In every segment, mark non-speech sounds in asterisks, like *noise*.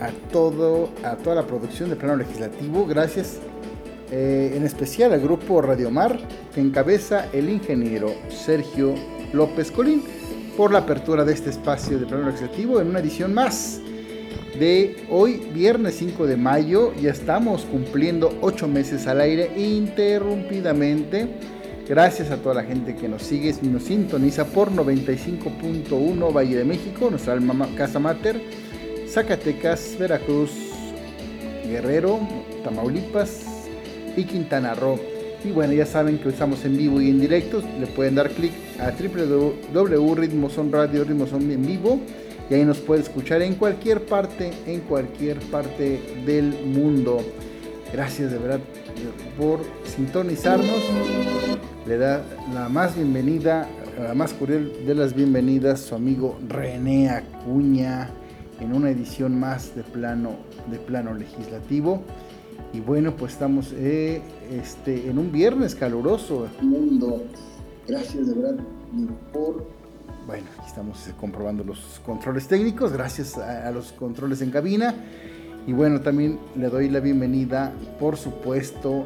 a todo, a toda la producción de plano legislativo. Gracias eh, en especial al grupo Radio Mar que encabeza el ingeniero Sergio López Colín por la apertura de este espacio de plano legislativo en una edición más de hoy, viernes 5 de mayo. Ya estamos cumpliendo ocho meses al aire interrumpidamente Gracias a toda la gente que nos sigue y nos sintoniza por 95.1 Valle de México, nuestra casa mater, Zacatecas, Veracruz, Guerrero, Tamaulipas y Quintana Roo. Y bueno, ya saben que estamos en vivo y en directo. Le pueden dar clic a www.ritmosonradio, Ritmoson en vivo. Y ahí nos puede escuchar en cualquier parte, en cualquier parte del mundo. Gracias de verdad por sintonizarnos. Le da la más bienvenida, la más cordial de las bienvenidas, su amigo René Acuña, en una edición más de plano, de plano legislativo. Y bueno, pues estamos eh, este, en un viernes caluroso. Mundo. Gracias de verdad por bueno, aquí estamos comprobando los controles técnicos, gracias a, los controles en cabina. Y bueno, también le doy la bienvenida, por supuesto,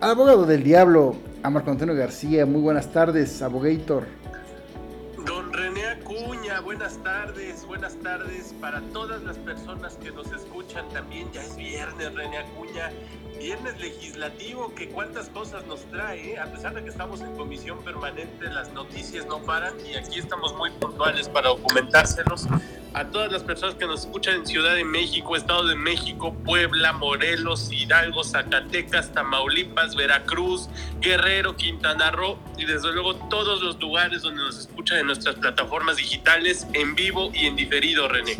al abogado del diablo, a Marco Antonio García. Muy buenas tardes, abogator. Acuña, buenas tardes, buenas tardes para todas las personas que nos escuchan también. Ya es viernes, René Acuña, viernes legislativo, que cuántas cosas nos trae, ¿eh? a pesar de que estamos en comisión permanente, las noticias no paran y aquí estamos muy puntuales para documentárselos a todas las personas que nos escuchan en Ciudad de México, Estado de México, Puebla, Morelos, Hidalgo, Zacatecas, Tamaulipas, Veracruz, Guerrero, Quintana Roo y desde luego todos los lugares donde nos escuchan en nuestras plataformas digitales en vivo y en diferido, René.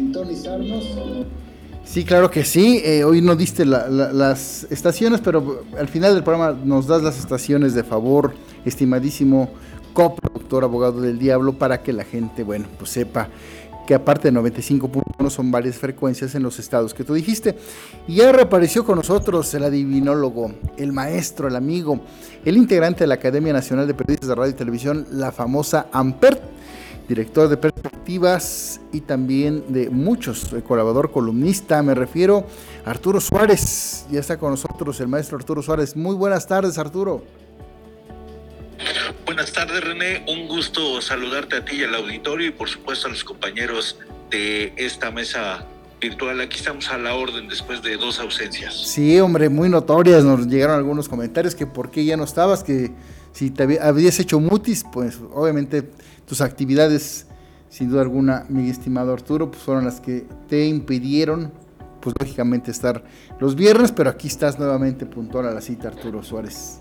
Sí, claro que sí. Eh, hoy no diste las estaciones, pero al final del programa nos das las estaciones de favor, estimadísimo coproductor, abogado del diablo, para que la gente, bueno, pues sepa que aparte de 95.1 son varias frecuencias en los estados que tú dijiste. Y ya reapareció con nosotros el adivinólogo, el maestro, el amigo, el integrante de la Academia Nacional de Periodistas de Radio y Televisión, la famosa AMPERT, director de perspectivas y también de muchos, colaborador columnista, me refiero a Arturo Suárez. Ya está con nosotros el maestro Arturo Suárez. Muy buenas tardes, Arturo. Buenas tardes, René. Un gusto saludarte a ti y al auditorio y por supuesto a los compañeros de esta mesa virtual. Aquí estamos a la orden después de dos ausencias. Sí, hombre, muy notorias. Nos llegaron algunos comentarios que por qué ya no estabas, que si te habías hecho mutis, pues obviamente tus actividades, sin duda alguna, mi estimado Arturo, pues fueron las que te impidieron, pues lógicamente estar los viernes, pero aquí estás nuevamente puntual a la cita, Arturo Suárez.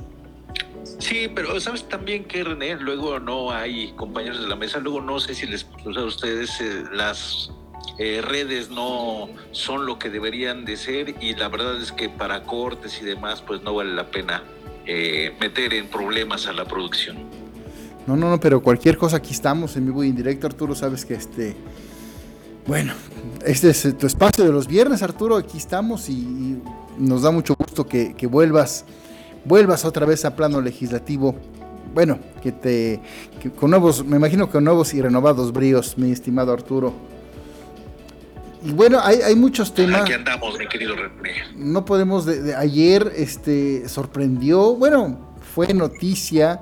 Sí, pero sabes también que René, luego no hay compañeros de la mesa, luego no sé si les a ustedes eh, las eh, redes no son lo que deberían de ser y la verdad es que para cortes y demás pues no vale la pena eh, meter en problemas a la producción. No, no, no, pero cualquier cosa aquí estamos en vivo y en directo, Arturo, sabes que este, bueno, este es tu espacio de los viernes, Arturo, aquí estamos y, nos da mucho gusto que, que vuelvas vuelvas otra vez a plano legislativo. Bueno, que te con nuevos, me imagino que con nuevos y renovados bríos, mi estimado Arturo. Y bueno, hay, muchos temas. Aquí andamos, mi querido René. No podemos de, ayer este sorprendió, bueno, fue noticia,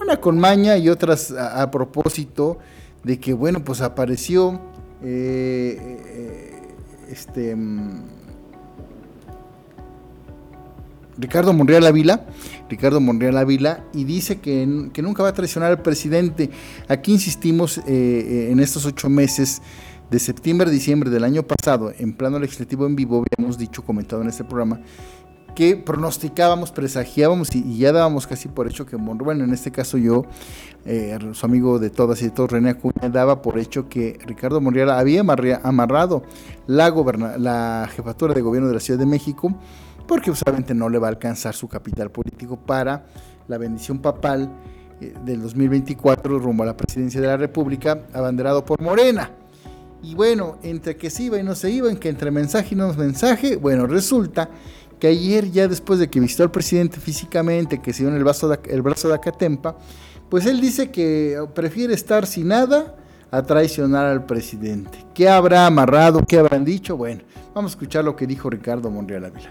una con maña y otras a, propósito de que bueno, pues apareció eh, eh, este mm, Ricardo Monreal Ávila, Ricardo Monreal Ávila, y dice que, nunca va a traicionar al presidente. Aquí insistimos eh, en estos ocho meses de septiembre a diciembre del año pasado, en plano legislativo en vivo, habíamos dicho, comentado en este programa, que pronosticábamos, presagiábamos y, ya dábamos casi por hecho que, bueno, en este caso yo, eh, su amigo de todas y de todos, René Acuña, daba por hecho que Ricardo Monreal había amarrado la, la jefatura de gobierno de la Ciudad de México, porque usualmente no le va a alcanzar su capital político para la bendición papal eh, del 2024 rumbo a la presidencia de la República, abanderado por Morena. Y bueno, entre que se iba y no se iba, en que entre mensaje y no mensaje, bueno, resulta que ayer ya después de que visitó al presidente físicamente, que se dio en el, brazo de, el brazo de Acatempa, pues él dice que prefiere estar sin nada a traicionar al presidente. ¿Qué habrá amarrado? ¿Qué habrán dicho? Bueno, vamos a escuchar lo que dijo Ricardo Monreal Ávila.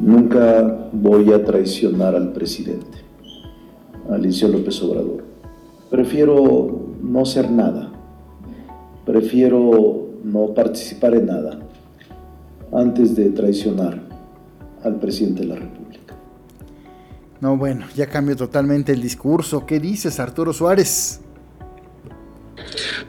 Nunca voy a traicionar al presidente, Alicia López Obrador. Prefiero no ser nada prefiero no participar en nada antes de traicionar al presidente de la República. No, bueno, ya cambió totalmente el discurso. ¿Qué dices, Arturo Suárez?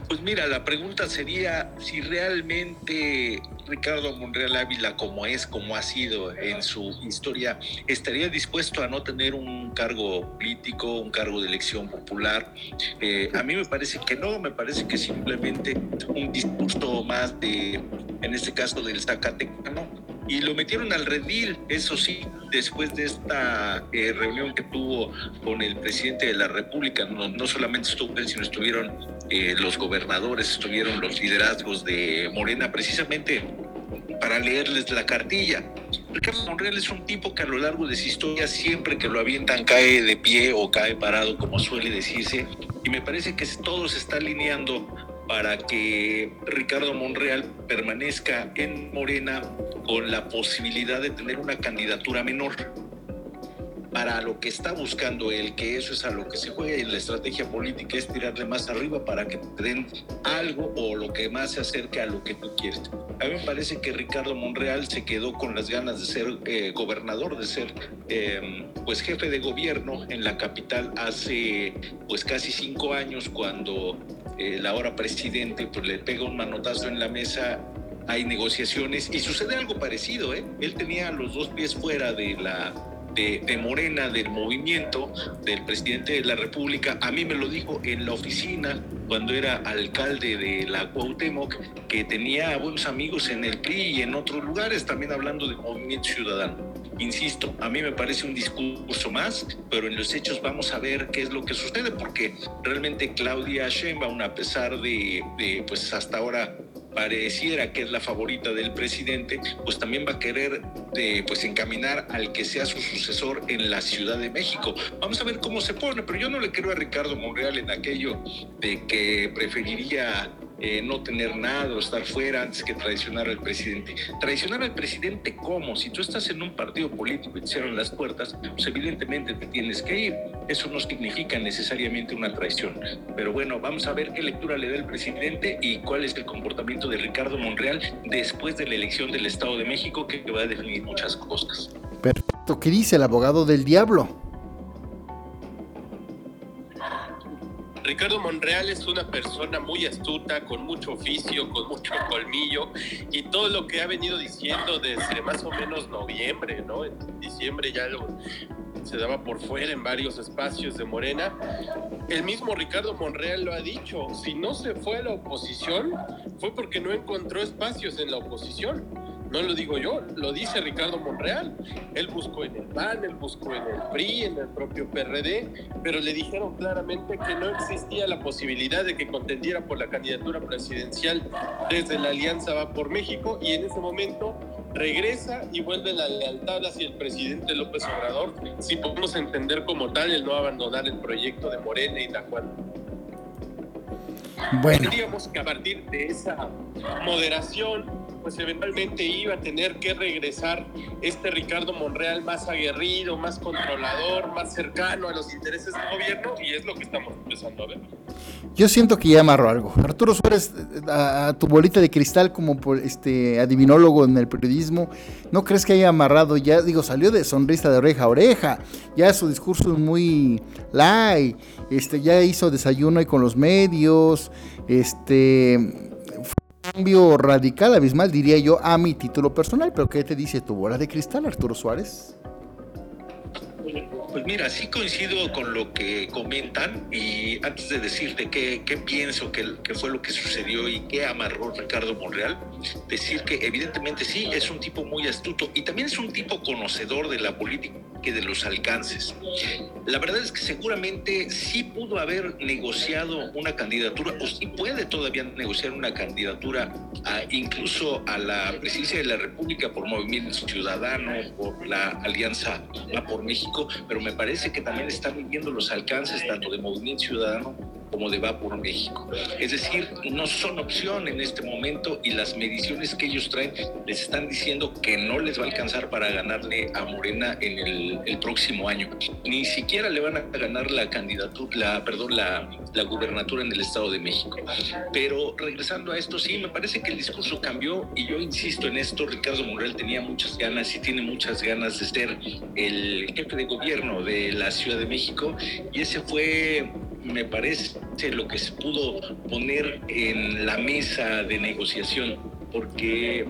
Pues mira, la pregunta sería si realmente Ricardo Monreal Ávila, como es, como ha sido en su historia, estaría dispuesto a no tener un cargo político, un cargo de elección popular. Eh, a mí me parece que no, me parece que simplemente un discurso más de, en este caso, del Zacatecano, y lo metieron al redil, eso sí, después de esta eh, reunión que tuvo con el presidente de la República, no, solamente estuvo él, sino estuvieron eh, los gobernadores, estuvieron los liderazgos de Morena, precisamente para leerles la cartilla. Ricardo Monreal es un tipo que a lo largo de su historia, siempre que lo avientan, cae de pie o cae parado, como suele decirse, y me parece que todo se está alineando para que Ricardo Monreal permanezca en Morena con la posibilidad de tener una candidatura menor para lo que está buscando él, que eso es a lo que se juega y la estrategia política es tirarle más arriba para que te den algo o lo que más se acerque a lo que tú quieres. A mí me parece que Ricardo Monreal se quedó con las ganas de ser eh, gobernador, de ser em, pues jefe de gobierno en la capital hace pues casi cinco años cuando el ahora presidente pues le pega un manotazo en la mesa hay negociaciones y sucede algo parecido, ¿eh? Él tenía los dos pies fuera de la de, Morena, del movimiento, del presidente de la República. A mí me lo dijo en la oficina cuando era alcalde de la Cuauhtémoc, que tenía buenos amigos en el PRI y en otros lugares, también hablando del movimiento ciudadano. Insisto, a mí me parece un discurso más, pero en los hechos vamos a ver qué es lo que sucede, porque realmente Claudia Sheinbaum, a pesar de, de pues hasta ahora pareciera que es la favorita del presidente, pues también va a querer de, pues encaminar al que sea su sucesor en la Ciudad de México. Vamos a ver cómo se pone, pero yo no le creo a Ricardo Monreal en aquello de que preferiría eh, no tener nada o estar fuera antes que traicionar al presidente. Traicionar al presidente, ¿cómo? Si tú estás en un partido político y te cierran las puertas, pues evidentemente te tienes que ir. Eso no significa necesariamente una traición. Pero bueno, vamos a ver qué lectura le da el presidente y cuál es el comportamiento de Ricardo Monreal después de la elección del Estado de México que va a definir muchas cosas. Perfecto. ¿Qué dice el abogado del diablo? Ricardo Monreal es una persona muy astuta, con mucho oficio, con mucho colmillo y todo lo que ha venido diciendo desde más o menos noviembre, ¿no? En diciembre ya se daba por fuera en varios espacios de Morena. El mismo Ricardo Monreal lo ha dicho, si no se fue a la oposición fue porque no encontró espacios en la oposición no lo digo yo, lo dice Ricardo Monreal. Él buscó en el PAN, él buscó en el PRI, en el propio PRD, pero le dijeron claramente que no existía la posibilidad de que contendiera por la candidatura presidencial desde la Alianza Va por México y en ese momento regresa y vuelve la lealtad hacia el presidente López Obrador, si podemos entender como tal el no abandonar el proyecto de Morena y Tacuán. Bueno. Tendríamos que a partir de esa moderación pues eventualmente iba a tener que regresar este Ricardo Monreal más aguerrido, más controlador, más cercano a los intereses del gobierno y es lo que estamos empezando a ver. Yo siento que ya amarro algo. Arturo Suárez, a, tu bolita de cristal como este adivinólogo en el periodismo, ¿no crees que haya amarrado ya? Digo, salió de sonrisa de oreja a oreja, ya su discurso es muy light, este, ya hizo desayuno ahí con los medios, este cambio radical, abismal, diría yo, a mi título personal. Pero ¿qué te dice tu bola de cristal, Arturo Suárez? Pues mira, sí coincido con lo que comentan y antes de decirte qué, qué pienso que, que, fue lo que sucedió y qué amarró Ricardo Monreal, decir que evidentemente sí, es un tipo muy astuto y también es un tipo conocedor de la política y de los alcances. La verdad es que seguramente sí pudo haber negociado una candidatura o sí puede todavía negociar una candidatura a, incluso a la presidencia de la República por Movimiento Ciudadano, por la Alianza por México, pero me parece que también están viviendo los alcances tanto de Movimiento Ciudadano como de Va por México. Es decir, no son opción en este momento y las mediciones que ellos traen les están diciendo que no les va a alcanzar para ganarle a Morena en el, el próximo año. Ni siquiera le van a ganar la candidatura, la, perdón, la, la gubernatura en el Estado de México. Pero regresando a esto, sí, me parece que el discurso cambió y yo insisto en esto, Ricardo Monreal tenía muchas ganas y tiene muchas ganas de ser el jefe de gobierno de la Ciudad de México y ese fue me parece lo que se pudo poner en la mesa de negociación, porque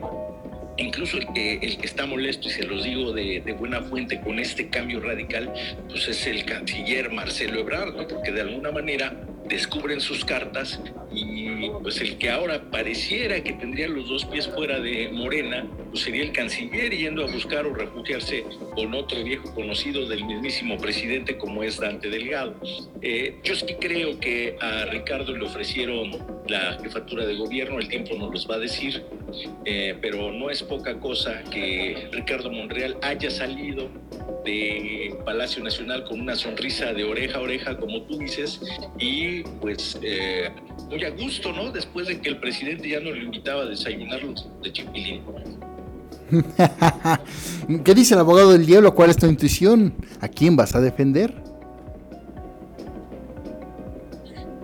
incluso el que, el que está molesto, y se los digo de, buena fuente, con este cambio radical, pues es el canciller Marcelo Ebrard, porque de alguna manera descubren sus cartas y pues el que ahora pareciera que tendría los dos pies fuera de Morena, pues sería el canciller yendo a buscar o refugiarse con otro viejo conocido del mismísimo presidente como es Dante Delgado. Eh, yo sí creo que a Ricardo le ofrecieron la jefatura de gobierno, el tiempo nos los va a decir, eh, pero no es poca cosa que Ricardo Monreal haya salido de Palacio Nacional con una sonrisa de oreja a oreja, como tú dices, y pues eh, muy a gusto, ¿no? Después de que el presidente ya no le invitaba a desayunar de chipilín. *laughs* ¿Qué dice el abogado del diablo? ¿Cuál es tu intuición? ¿A quién vas a defender?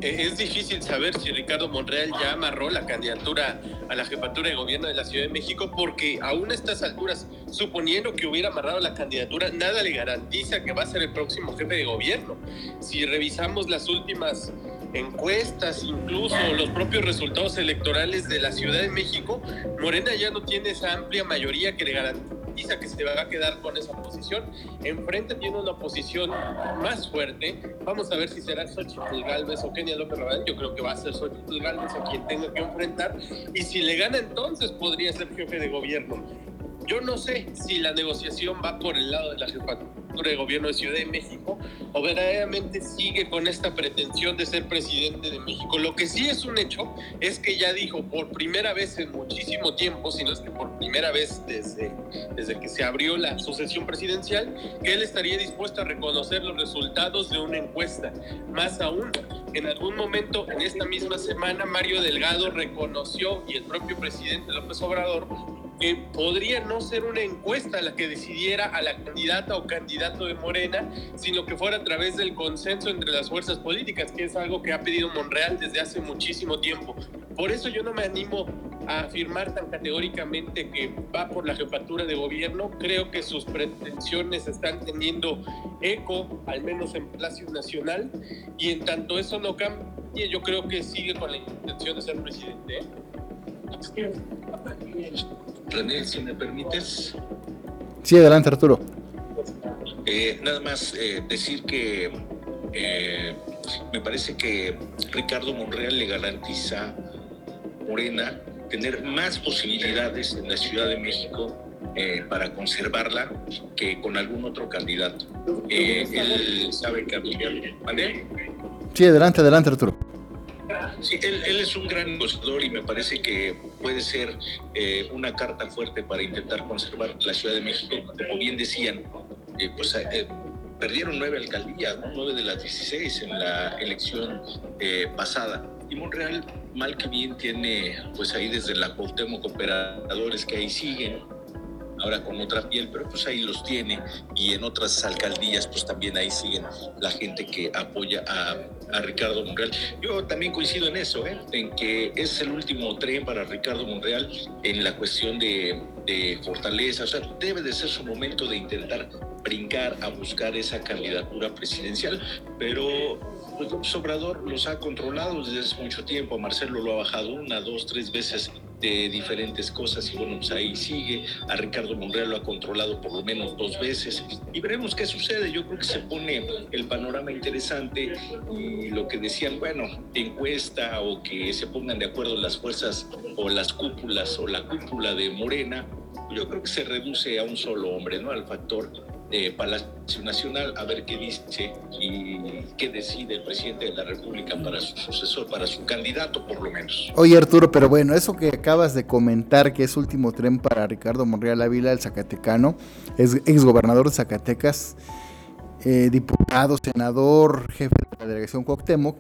Es difícil saber si Ricardo Monreal ya amarró la candidatura a la jefatura de gobierno de la Ciudad de México, porque aún a estas alturas, suponiendo que hubiera amarrado la candidatura, nada le garantiza que va a ser el próximo jefe de gobierno. Si revisamos las últimas encuestas, incluso los propios resultados electorales de la Ciudad de México, Morena ya no tiene esa amplia mayoría que le garantiza que se va a quedar con esa posición. Enfrente tiene una posición más fuerte. Vamos a ver si será Xochitl Galvez o Kenia López Rabadán. Yo creo que va a ser Xochitl Galvez a quien tenga que enfrentar. Y si le gana entonces podría ser jefe de gobierno. Yo no sé si la negociación va por el lado de la jefatura de gobierno de Ciudad de México o verdaderamente sigue con esta pretensión de ser presidente de México. Lo que sí es un hecho es que ya dijo por primera vez en muchísimo tiempo, si no es que por primera vez desde, desde que se abrió la sucesión presidencial, que él estaría dispuesto a reconocer los resultados de una encuesta. Más aún, en algún momento en esta misma semana, Mario Delgado reconoció y el propio presidente López Obrador que podría no ser una encuesta la que decidiera a la candidata o candidato de Morena, sino que fuera a través del consenso entre las fuerzas políticas, que es algo que ha pedido Monreal desde hace muchísimo tiempo. Por eso yo no me animo a afirmar tan categóricamente que va por la jefatura de gobierno. Creo que sus pretensiones están teniendo eco, al menos en Palacio Nacional, y en tanto eso no cambie, yo creo que sigue con la intención de ser presidente. ¿eh? René, si me permites. Sí, adelante, Arturo. Eh, nada más eh, decir que eh, me parece que Ricardo Monreal le garantiza a Morena tener más posibilidades en la Ciudad de México para conservarla que con algún otro candidato. él sabe que ¿vale? Sí, adelante, adelante, Arturo. Sí, él, él, es un gran negociador y me parece que puede ser eh, una carta fuerte para intentar conservar la Ciudad de México. Como bien decían, eh, pues eh, perdieron nueve alcaldías, ¿no? nueve de las 16 en la elección pasada. Y Monreal, mal que bien, tiene pues ahí desde la Cuauhtémoc operadores que ahí siguen, ahora con otra piel, pero pues ahí los tiene y en otras alcaldías pues también ahí siguen la gente que apoya a, a Ricardo Monreal. Yo también coincido en eso, ¿eh? en que es el último tren para Ricardo Monreal en la cuestión de, fortaleza, o sea, debe de ser su momento de intentar brincar a buscar esa candidatura presidencial, pero pues López Obrador los ha controlado desde hace mucho tiempo. Marcelo lo ha bajado una, dos, tres veces de diferentes cosas y bueno, pues ahí sigue. A Ricardo Monreal lo ha controlado por lo menos dos veces y veremos qué sucede. Yo creo que se pone el panorama interesante y lo que decían, bueno, encuesta o que se pongan de acuerdo las fuerzas o las cúpulas o la cúpula de Morena, yo creo que se reduce a un solo hombre, ¿no? Al factor Palacio Nacional a ver qué dice y qué decide el presidente de la República para su sucesor, para su candidato por lo menos. Oye Arturo, pero bueno, eso que acabas de comentar que es último tren para Ricardo Monreal Ávila, el Zacatecano, es exgobernador de Zacatecas, eh, diputado, senador, jefe de la delegación Cuauhtémoc,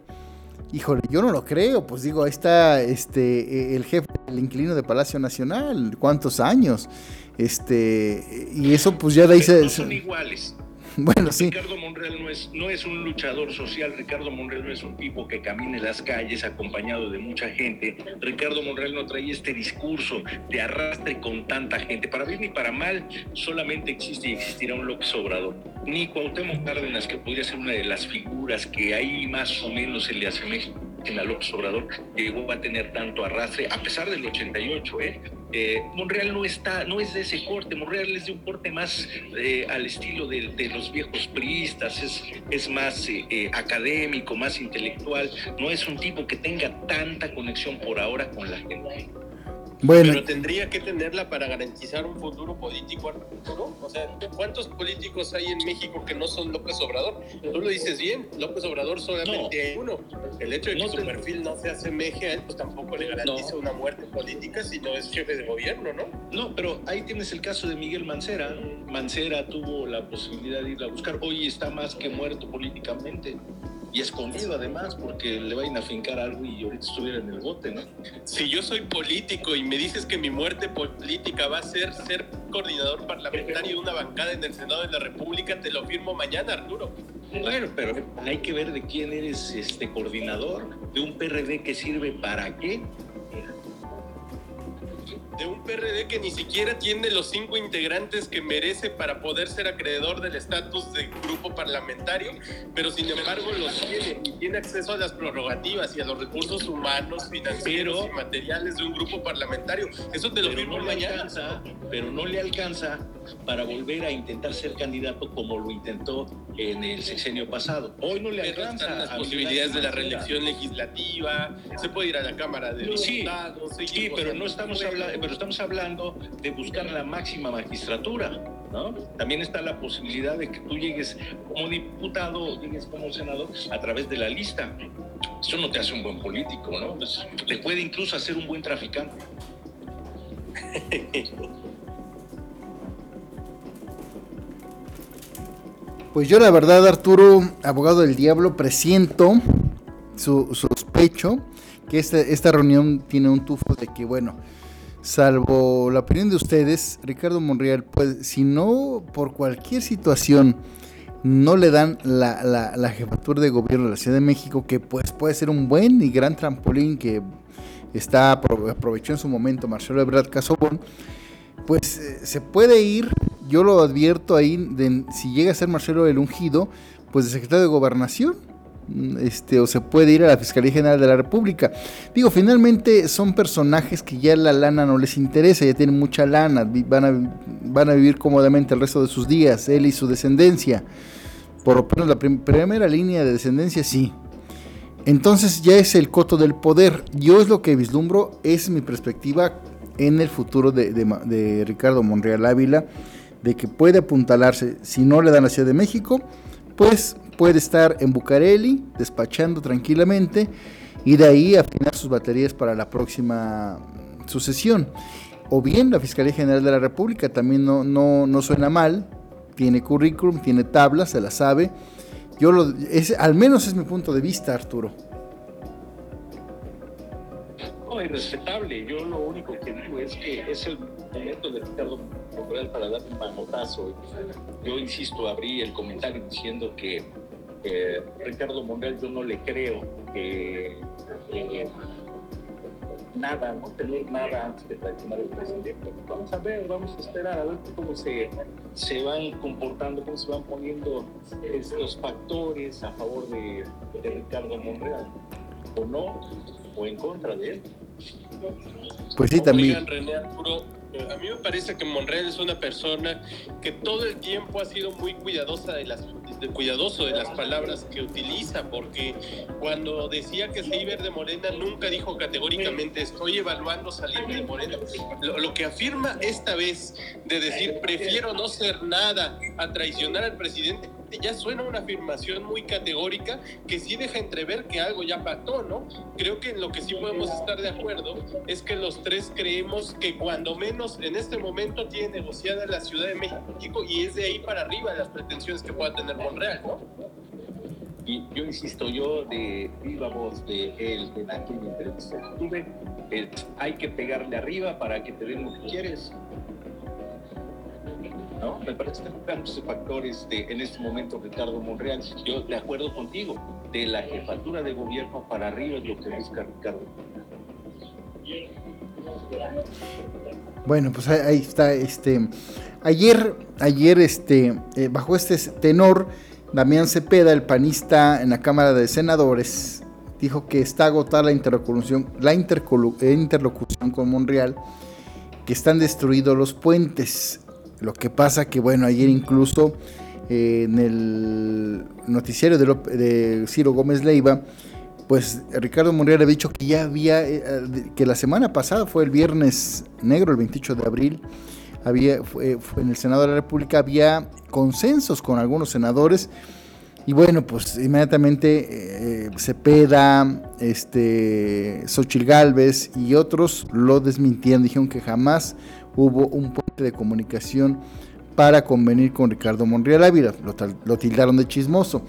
Híjole, yo no lo creo, pues digo, ahí está este, el jefe, el inquilino de Palacio Nacional, ¿cuántos años? Este, y eso pues ya de ahí se... son iguales. *laughs* Bueno, sí. Ricardo Monreal no es, no es un luchador social, Ricardo Monreal no es un tipo que camine las calles acompañado de mucha gente. Ricardo Monreal no trae este discurso de arrastre con tanta gente. Para bien ni para mal, solamente existe y existirá un López Obrador. Ni Cuauhtémoc Cárdenas, que podría ser una de las figuras que ahí más o menos se le asemeja en la López Obrador, llegó a tener tanto arrastre, a pesar del 88, ¿eh? Eh, Monreal no está, no es de ese corte, Monreal es de un corte más eh, al estilo de, los viejos priistas, es, más eh, académico, más intelectual, no es un tipo que tenga tanta conexión por ahora con la gente. Pero tendría que tenerla para garantizar un futuro político, Arturo. O sea, ¿cuántos políticos hay en México que no son López Obrador? Tú lo dices bien, López Obrador solamente hay uno. El hecho de que su perfil no se asemeje a él, pues tampoco le garantiza una muerte política si no es jefe de gobierno, ¿no? No, pero ahí tienes el caso de Miguel Mancera. Mancera tuvo la posibilidad de ir a buscar. Hoy está más que muerto políticamente y escondido además, porque le vayan a fincar algo y ahorita estuviera en el bote, ¿no? Si yo soy político y me dices que mi muerte política va a ser ser coordinador parlamentario de una bancada en el Senado de la República, te lo firmo mañana, Arturo. Bueno, pero hay que ver de quién eres este coordinador, de un PRD que sirve para qué de un PRD que ni siquiera tiene los cinco integrantes que merece para poder ser acreedor del estatus de grupo parlamentario, pero sin embargo los tiene y tiene acceso a las prerrogativas y a los recursos humanos, financieros y materiales de un grupo parlamentario. Eso te lo firmo mañana. pero no le alcanza para volver a intentar ser candidato como lo intentó en el sexenio pasado. Hoy no le alcanza. las posibilidades de la reelección legislativa, se puede ir a la Cámara de Diputados. Sí, pero no estamos hablando pero estamos hablando de buscar la máxima magistratura, ¿no? También está la posibilidad de que tú llegues como diputado llegues como senador a través de la lista. Eso no te hace un buen político, ¿no? Pues, te puede incluso hacer un buen traficante. Pues yo la verdad, Arturo, abogado del diablo, presiento su, sospecho que esta, esta reunión tiene un tufo de que, bueno, salvo la opinión de ustedes, Ricardo Monreal, pues si no por cualquier situación no le dan la, jefatura de gobierno de la Ciudad de México, que pues puede ser un buen y gran trampolín que está aprovechó en su momento Marcelo Ebrard Casobón, pues eh, se puede ir, yo lo advierto ahí, de, si llega a ser Marcelo el ungido, pues de secretario de gobernación este, o se puede ir a la Fiscalía General de la República. Digo, finalmente son personajes que ya la lana no les interesa, ya tienen mucha lana, van a, van a vivir cómodamente el resto de sus días, él y su descendencia. Por lo menos la primera línea de descendencia sí. Entonces ya es el coto del poder. Yo es lo que vislumbro, es mi perspectiva en el futuro de, de Ricardo Monreal Ávila, de que puede apuntalarse, si no le dan la Ciudad de México, pues puede estar en Bucareli despachando tranquilamente y de ahí afinar sus baterías para la próxima sucesión. O bien la Fiscalía General de la República también no, no, no suena mal, tiene currículum, tiene tablas, se la sabe. Yo lo, es, al menos es mi punto de vista, Arturo. No, es respetable. Yo lo único que digo es que es el momento de Ricardo Monreal para dar un manotazo. Yo insisto, abrí el comentario diciendo que Ricardo Monreal yo no le creo que nada, no tener nada antes de traicionar al presidente. Vamos a ver, vamos a esperar a ver cómo se, se van comportando, cómo se van poniendo estos factores a favor de, de Ricardo Monreal, o no, o en contra de él. Pues sí, también. Eh, a mí me parece que Monreal es una persona que todo el tiempo ha sido muy cuidadosa de las, cuidadoso de las palabras que utiliza, porque cuando decía que se iba de Morena, nunca dijo categóricamente estoy evaluando salir de Morena. lo que afirma esta vez de decir prefiero no ser nada a traicionar al presidente ya suena una afirmación muy categórica que sí deja entrever que algo ya pactó, ¿no? Creo que en lo que sí podemos estar de acuerdo es que los tres creemos que cuando menos en este momento tiene negociada la Ciudad de México y es de ahí para arriba las pretensiones que pueda tener Monreal, ¿no? Y yo insisto, yo de viva voz de él en aquella entrevista que tuve, hay que pegarle arriba para que te den lo que quieres me parece que tantos factores de, en este momento, Ricardo Monreal. Yo de acuerdo contigo, de la jefatura de gobierno para arriba es lo que busca Ricardo. Bueno, pues ahí está, este, ayer, ayer, este, eh, bajo este tenor, Damián Cepeda, el panista en la Cámara de Senadores, dijo que está agotada la interlocución, la interlocución con Monreal, que están destruidos los puentes. Lo que pasa que, bueno, ayer incluso eh, en el noticiario de, Ciro Gómez Leiva, pues Ricardo Monreal ha dicho que ya había, eh, que la semana pasada fue el viernes negro, el 28 de abril, había, fue, en el Senado de la República había consensos con algunos senadores. Y bueno, pues inmediatamente eh, Cepeda, este, Xochil Gálvez y otros lo desmintieron, dijeron que jamás hubo un puente de comunicación para convenir con Ricardo Monreal Ávila, lo, tildaron de chismoso.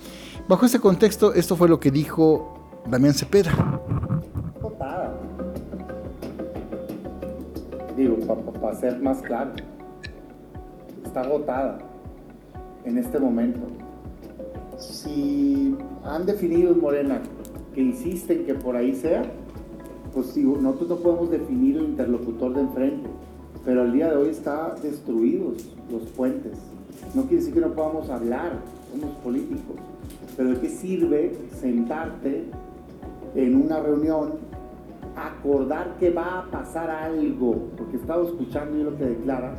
Bajo ese contexto, esto fue lo que dijo Damián Cepeda. Agotada. Digo, para ser más claro, está agotada en este momento. Si han definido en Morena que insisten que por ahí sea, pues digo, nosotros no podemos definir el interlocutor de enfrente pero al día de hoy está destruidos los puentes. No quiere decir que no podamos hablar, somos políticos, pero ¿de qué sirve sentarte en una reunión, acordar que va a pasar algo? Porque he estado escuchando yo lo que declara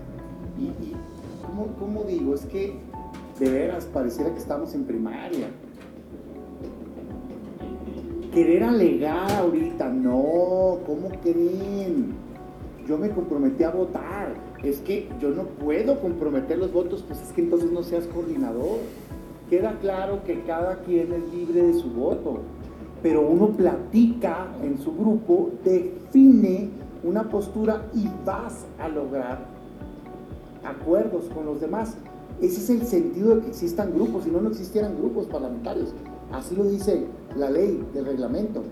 y, ¿cómo, digo? Es que de veras pareciera que estamos en primaria. Querer alegar ahorita, no, ¿cómo creen? Yo me comprometí a votar. Es que yo no puedo comprometer los votos, pues es que entonces no seas coordinador. Queda claro que cada quien es libre de su voto, pero uno platica en su grupo, define una postura y vas a lograr acuerdos con los demás. Ese es el sentido de que existan grupos, si no, no existieran grupos parlamentarios. Así lo dice la ley del reglamento.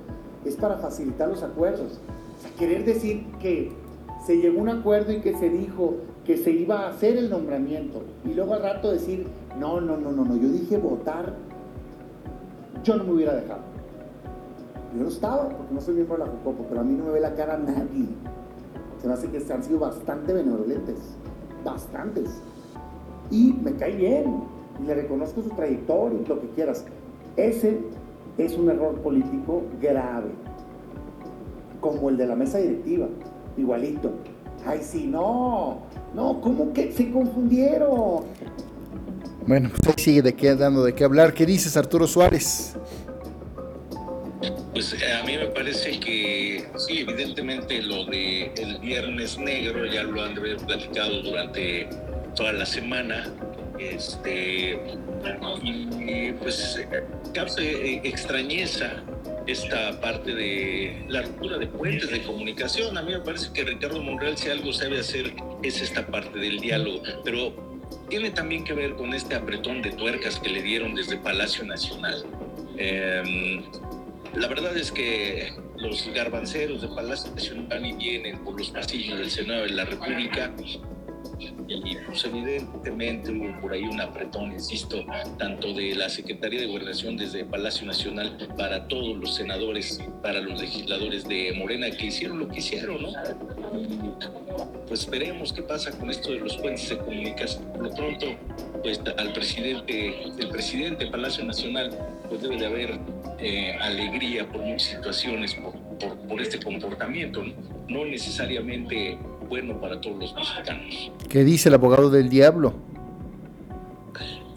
Es para facilitar los acuerdos. O querer decir que se llegó a un acuerdo y que se dijo que se iba a hacer el nombramiento y luego al rato decir, no, no, no, no, no, yo dije votar, yo no me hubiera dejado. Yo no estaba, porque no soy miembro de la Jucopo, pero a mí no me ve la cara nadie. Se me hace que han sido bastante benevolentes, bastantes. Y me cae bien, y le reconozco su trayectoria y lo que quieras. Ese es un error político grave, como el de la mesa directiva igualito. Ay, sí, no, no, ¿cómo que se confundieron? Bueno, pues sigue de qué, dando de qué hablar. ¿Qué dices, Arturo Suárez? Pues eh, a mí me parece que sí, evidentemente lo de el viernes negro ya lo han de haber platicado durante toda la semana. Este, y, pues causa eh, extrañeza esta parte de la ruptura de puentes de comunicación. A mí me parece que Ricardo Monreal, si algo sabe hacer, es esta parte del diálogo, pero tiene también que ver con este apretón de tuercas que le dieron desde Palacio Nacional. Em, la verdad es que los garbanceros de Palacio Nacional y vienen por los pasillos del Senado de la República y pues evidentemente hubo por ahí un apretón, insisto, tanto de la Secretaría de Gobernación desde Palacio Nacional para todos los senadores, para los legisladores de Morena que hicieron lo que hicieron, ¿no? Pues esperemos qué pasa con esto de los puentes de comunicación. De pronto, pues al presidente, el presidente de Palacio Nacional, pues debe de haber eh, alegría por muchas situaciones, por por, este comportamiento, ¿no? necesariamente bueno para todos los mexicanos. ¿Qué dice el abogado del diablo?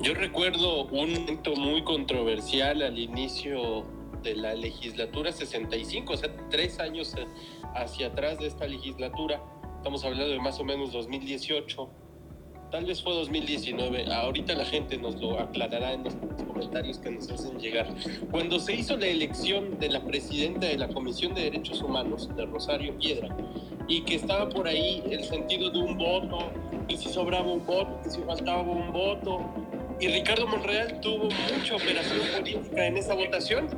Yo recuerdo un momento muy controversial al inicio de la legislatura 65, o sea, tres años hacia atrás de esta legislatura, estamos hablando de más o menos 2018 Tal vez fue 2019, ahorita la gente nos lo aclarará en los comentarios que nos hacen llegar. Cuando se hizo la elección de la presidenta de la Comisión de Derechos Humanos, de Rosario Piedra, y que estaba por ahí el sentido de un voto, y si sobraba un voto, que si faltaba un voto, y Ricardo Monreal tuvo mucha operación política en esa votación.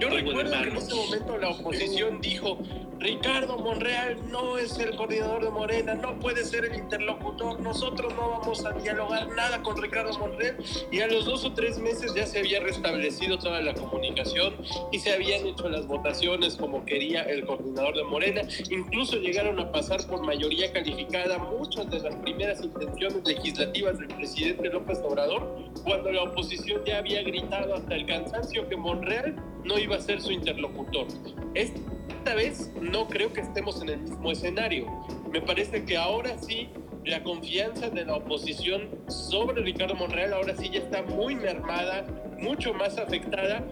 Yo recuerdo que en ese momento la oposición dijo, Ricardo Monreal no es el coordinador de Morena, no puede ser el interlocutor, nosotros no vamos a dialogar nada con Ricardo Monreal. Y a los dos o tres meses ya se había restablecido toda la comunicación y se habían hecho las votaciones como quería el coordinador de Morena. Incluso llegaron a pasar por mayoría calificada muchas de las primeras intenciones legislativas del presidente López Obrador cuando la oposición ya había gritado hasta el cansancio que Monreal no iba a ser su interlocutor. Esta vez no creo que estemos en el mismo escenario. Me parece que ahora sí la confianza de la oposición sobre Ricardo Monreal ahora sí ya está muy mermada, mucho más afectada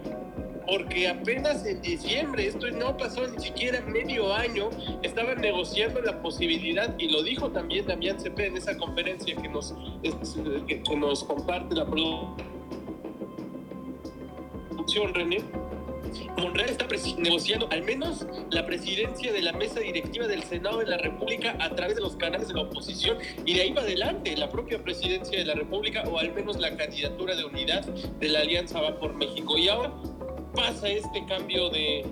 porque apenas en diciembre, esto no pasó ni siquiera medio año, estaban negociando la posibilidad, y lo dijo también Damián Cepeda en esa conferencia que nos, que, nos comparte la producción, René. Monreal está negociando al menos la presidencia de la mesa directiva del Senado de la República a través de los canales de la oposición y de ahí va adelante la propia presidencia de la República o al menos la candidatura de unidad de la Alianza Va por México. Y ahora pasa este cambio de,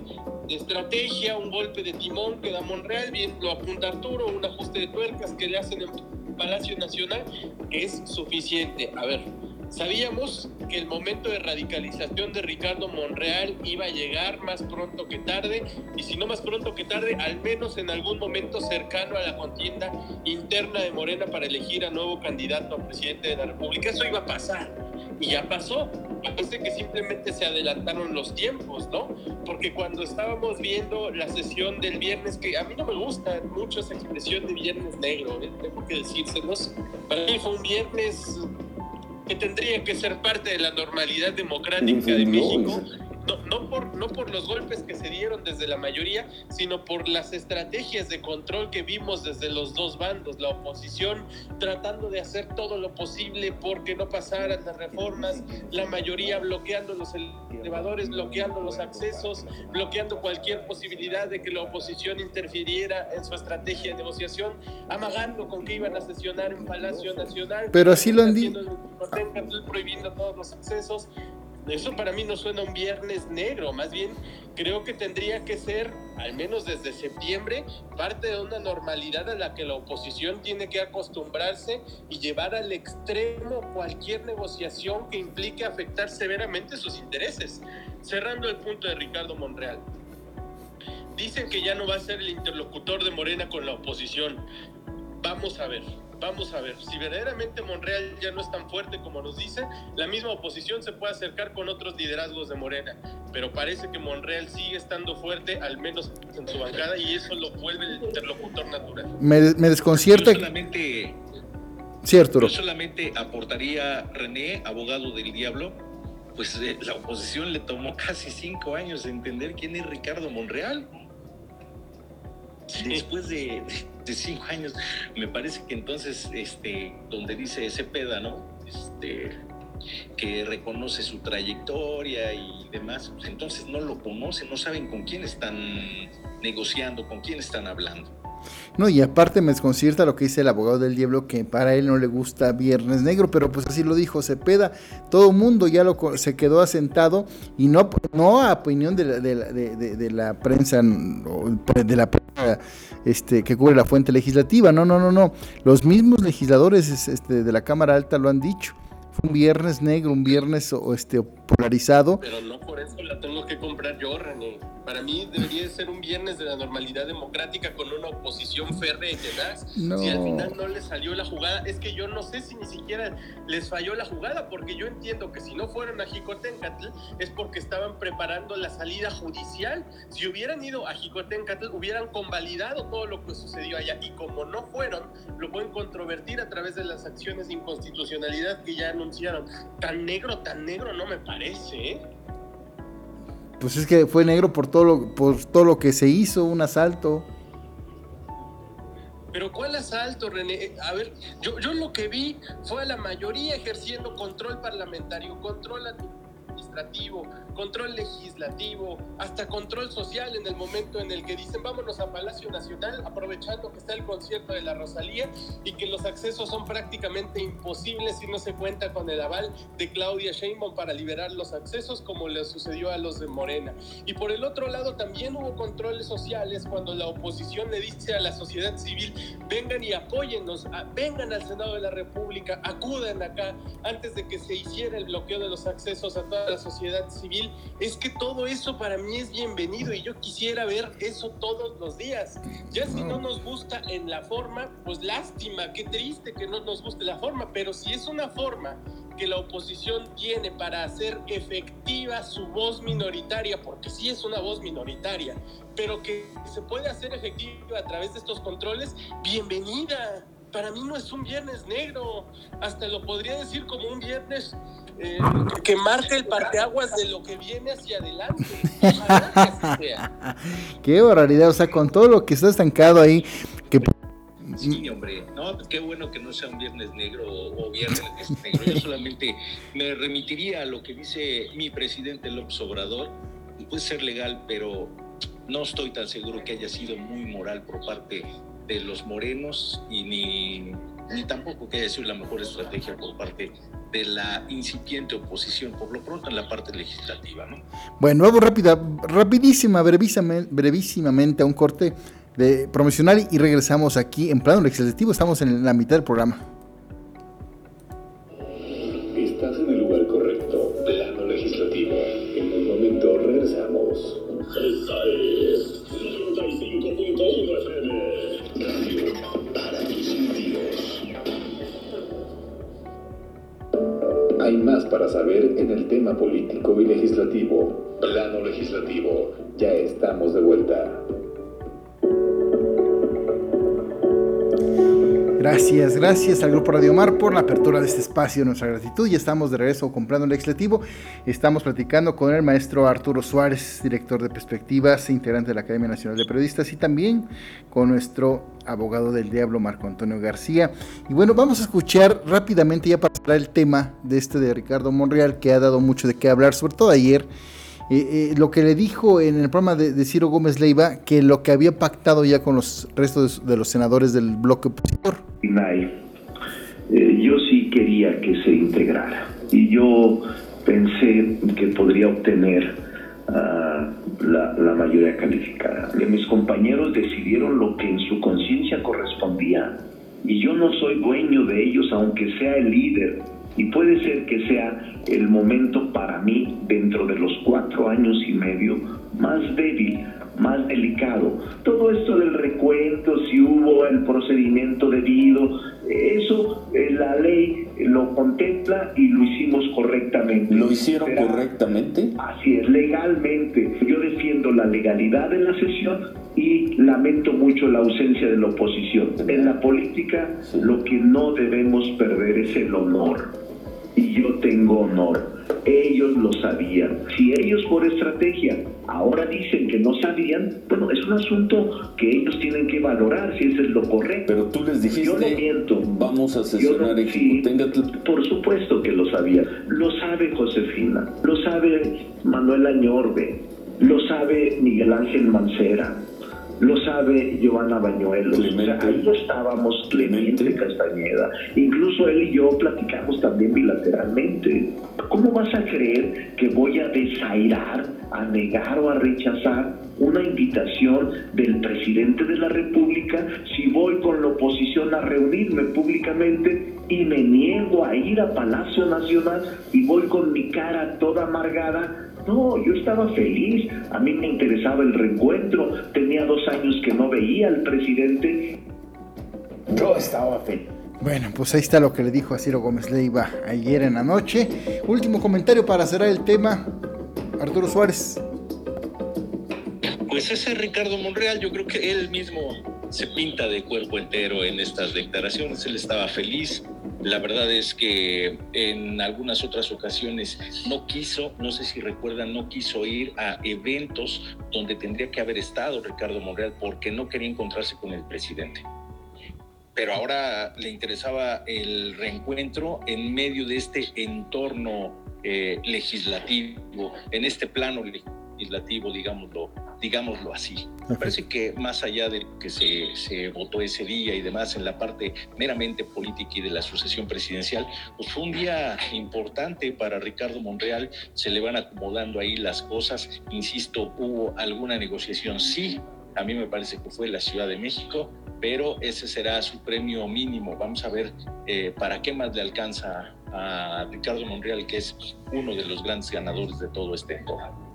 estrategia, un golpe de timón que da Monreal, bien lo apunta Arturo, un ajuste de tuercas que le hacen en Palacio Nacional, que es suficiente. A ver, sabíamos que el momento de radicalización de Ricardo Monreal iba a llegar más pronto que tarde, y si no más pronto que tarde, al menos en algún momento cercano a la contienda interna de Morena para elegir a nuevo candidato a presidente de la República. Eso iba a pasar, y ya pasó parece que simplemente se adelantaron los tiempos, ¿no? Porque cuando estábamos viendo la sesión del viernes, que a mí no me gusta mucho esa expresión de viernes negro, ¿eh? tengo que decírselos, para mí fue un viernes que tendría que ser parte de la normalidad democrática de México no, no, por, no por los golpes que se dieron desde la mayoría, sino por las estrategias de control que vimos desde los dos bandos, la oposición tratando de hacer todo lo posible porque no pasaran las reformas, la mayoría bloqueando los elevadores, bloqueando los accesos, bloqueando cualquier posibilidad de que la oposición interfiriera en su estrategia de negociación, amagando con que iban a sesionar en Palacio Nacional. Pero así lo han dicho. Prohibiendo todos los accesos, eso para mí no suena un viernes negro, más bien creo que tendría que ser, al menos desde septiembre, parte de una normalidad a la que la oposición tiene que acostumbrarse y llevar al extremo cualquier negociación que implique afectar severamente sus intereses. Cerrando el punto de Ricardo Monreal. Dicen que ya no va a ser el interlocutor de Morena con la oposición. Vamos a ver vamos a ver, si verdaderamente Monreal ya no es tan fuerte como nos dice, la misma oposición se puede acercar con otros liderazgos de Morena, pero parece que Monreal sigue estando fuerte, al menos en su bancada, y eso lo vuelve el interlocutor natural. Me, desconcierta. Yo solamente, Cierto. Yo solamente aportaría, René, abogado del diablo, pues eh, la oposición le tomó casi cinco años entender quién es Ricardo Monreal. Después de, cinco años, me parece que entonces, este, donde dice Cepeda, ¿no? Este, que reconoce su trayectoria y demás, pues entonces no lo conocen, no saben con quién están negociando, con quién están hablando. No, y aparte me desconcierta lo que dice el abogado del diablo, que para él no le gusta Viernes Negro, pero pues así lo dijo Cepeda, todo el mundo ya lo, se quedó asentado y no, no a opinión de la, de, la prensa, de la prensa este, que cubre la fuente legislativa, no, no, no, no, los mismos legisladores este, de la Cámara Alta lo han dicho. Un viernes negro, un viernes este, polarizado. Pero no por eso la tengo que comprar yo, René. Para mí debería ser un viernes de la normalidad democrática con una oposición férrea y tenaz. Si al final no les salió la jugada, es que yo no sé si ni siquiera les falló la jugada, porque yo entiendo que si no fueron a Jicotencatl es porque estaban preparando la salida judicial. Si hubieran ido a Jicotencatl, hubieran convalidado todo lo que sucedió allá. Y como no fueron, lo pueden controvertir a través de las acciones de inconstitucionalidad que ya anunciaron. Tan negro, tan negro no me parece, ¿eh? Pues es que fue negro por todo lo, por todo lo que se hizo, un asalto. Pero ¿cuál asalto, René? A ver, yo, yo lo que vi fue a la mayoría ejerciendo control parlamentario, control administrativo, control legislativo, hasta control social en el momento en el que dicen vámonos a Palacio Nacional, aprovechando que está el concierto de la Rosalía y que los accesos son prácticamente imposibles si no se cuenta con el aval de Claudia Sheinbaum para liberar los accesos, como le sucedió a los de Morena. Y por el otro lado también hubo controles sociales cuando la oposición le dice a la sociedad civil, vengan y apóyennos, vengan al Senado de la República, acudan acá antes de que se hiciera el bloqueo de los accesos a toda la sociedad civil es que todo eso para mí es bienvenido y yo quisiera ver eso todos los días. Ya si no nos gusta en la forma, pues lástima, qué triste que no nos guste la forma, pero si es una forma que la oposición tiene para hacer efectiva su voz minoritaria, porque sí es una voz minoritaria, pero que se puede hacer efectiva a través de estos controles, bienvenida. Para mí no es un viernes negro, hasta lo podría decir como un viernes eh, que marque el parteaguas de lo que viene hacia adelante. *laughs* Qué barbaridad, o sea, con todo lo que está estancado ahí, que Sí, hombre, no, pues qué bueno que no sea un viernes negro o viernes negro. Yo solamente me remitiría a lo que dice mi presidente López Obrador. Puede ser legal, pero no estoy tan seguro que haya sido muy moral por parte de los morenos y ni, ni tampoco que haya sido la mejor estrategia por parte de la incipiente oposición, por lo pronto en la parte legislativa. ¿no? Bueno, vamos rápida, rapidísima, brevísimamente, brevísimamente a un corte de promocional y regresamos aquí en plano legislativo. Estamos en la mitad del programa. Político y legislativo. Plano legislativo. Ya estamos de vuelta. Gracias, gracias al Grupo Radio Mar por la apertura de este espacio, nuestra gratitud. Ya estamos de regreso comprando el legislativo. Estamos platicando con el maestro Arturo Suárez, director de Perspectivas, integrante de la Academia Nacional de Periodistas, y también con nuestro abogado del diablo, Marco Antonio García. Y bueno, vamos a escuchar rápidamente ya para el tema de este de Ricardo Monreal, que ha dado mucho de qué hablar, sobre todo ayer. Eh, eh, lo que le dijo en el programa de, Ciro Gómez Leiva, que lo que había pactado ya con los restos de, los senadores del bloque opositor. Eh, yo sí quería que se integrara y yo pensé que podría obtener ah, la, la, mayoría calificada. Que mis compañeros decidieron lo que en su conciencia correspondía y yo no soy dueño de ellos, aunque sea el líder y puede ser que sea el momento para mí, dentro de los cuatro años y medio, más débil, más delicado. Todo esto del recuento, si hubo el procedimiento debido, eso eh, la ley lo contempla y lo hicimos correctamente. ¿Lo hicieron correctamente? Así es, legalmente. Yo defiendo la legalidad de la sesión y lamento mucho la ausencia de la oposición. En la política lo que no debemos perder es el honor y yo tengo honor. Ellos lo sabían. Si ellos por estrategia ahora dicen que no sabían, bueno, es un asunto que ellos tienen que valorar si eso es lo correcto. Pero tú les dijiste, yo no miento. Vamos a sesionar no, Por supuesto que lo sabía. Lo sabe Josefina, lo sabe Manuel Añorbe, lo sabe Miguel Ángel Mancera, lo sabe Giovanna Bañuelos. ahí estábamos Clemente Castañeda. Incluso él y yo platicamos también bilateralmente. ¿Cómo vas a creer que voy a desairar, a negar o a rechazar una invitación del presidente de la República si voy con lo oposición a reunirme públicamente y me niego a ir a Palacio Nacional y voy con mi cara toda amargada. No, yo estaba feliz, a mí me interesaba el reencuentro, tenía dos años que no veía al presidente. Yo estaba feliz. Bueno, pues ahí está lo que le dijo a Ciro Gómez Leiva ayer en la noche. Último comentario para cerrar el tema, Arturo Suárez. Pues ese Ricardo Monreal, yo creo que él mismo se pinta de cuerpo entero en estas declaraciones. Él estaba feliz. La verdad es que en algunas otras ocasiones no quiso, no sé si recuerdan, no quiso ir a eventos donde tendría que haber estado Ricardo Monreal porque no quería encontrarse con el presidente. Pero ahora le interesaba el reencuentro en medio de este entorno eh, legislativo, en este plano legislativo, digámoslo, digámoslo así. Me parece que más allá de que se, se, votó ese día y demás en la parte meramente política y de la sucesión presidencial, pues fue un día importante para Ricardo Monreal, se le van acomodando ahí las cosas, insisto, hubo alguna negociación, sí, a mí me parece que fue la Ciudad de México, pero ese será su premio mínimo. Vamos a ver eh, para qué más le alcanza a Ricardo Monreal, que es uno de los grandes ganadores de todo este entorno.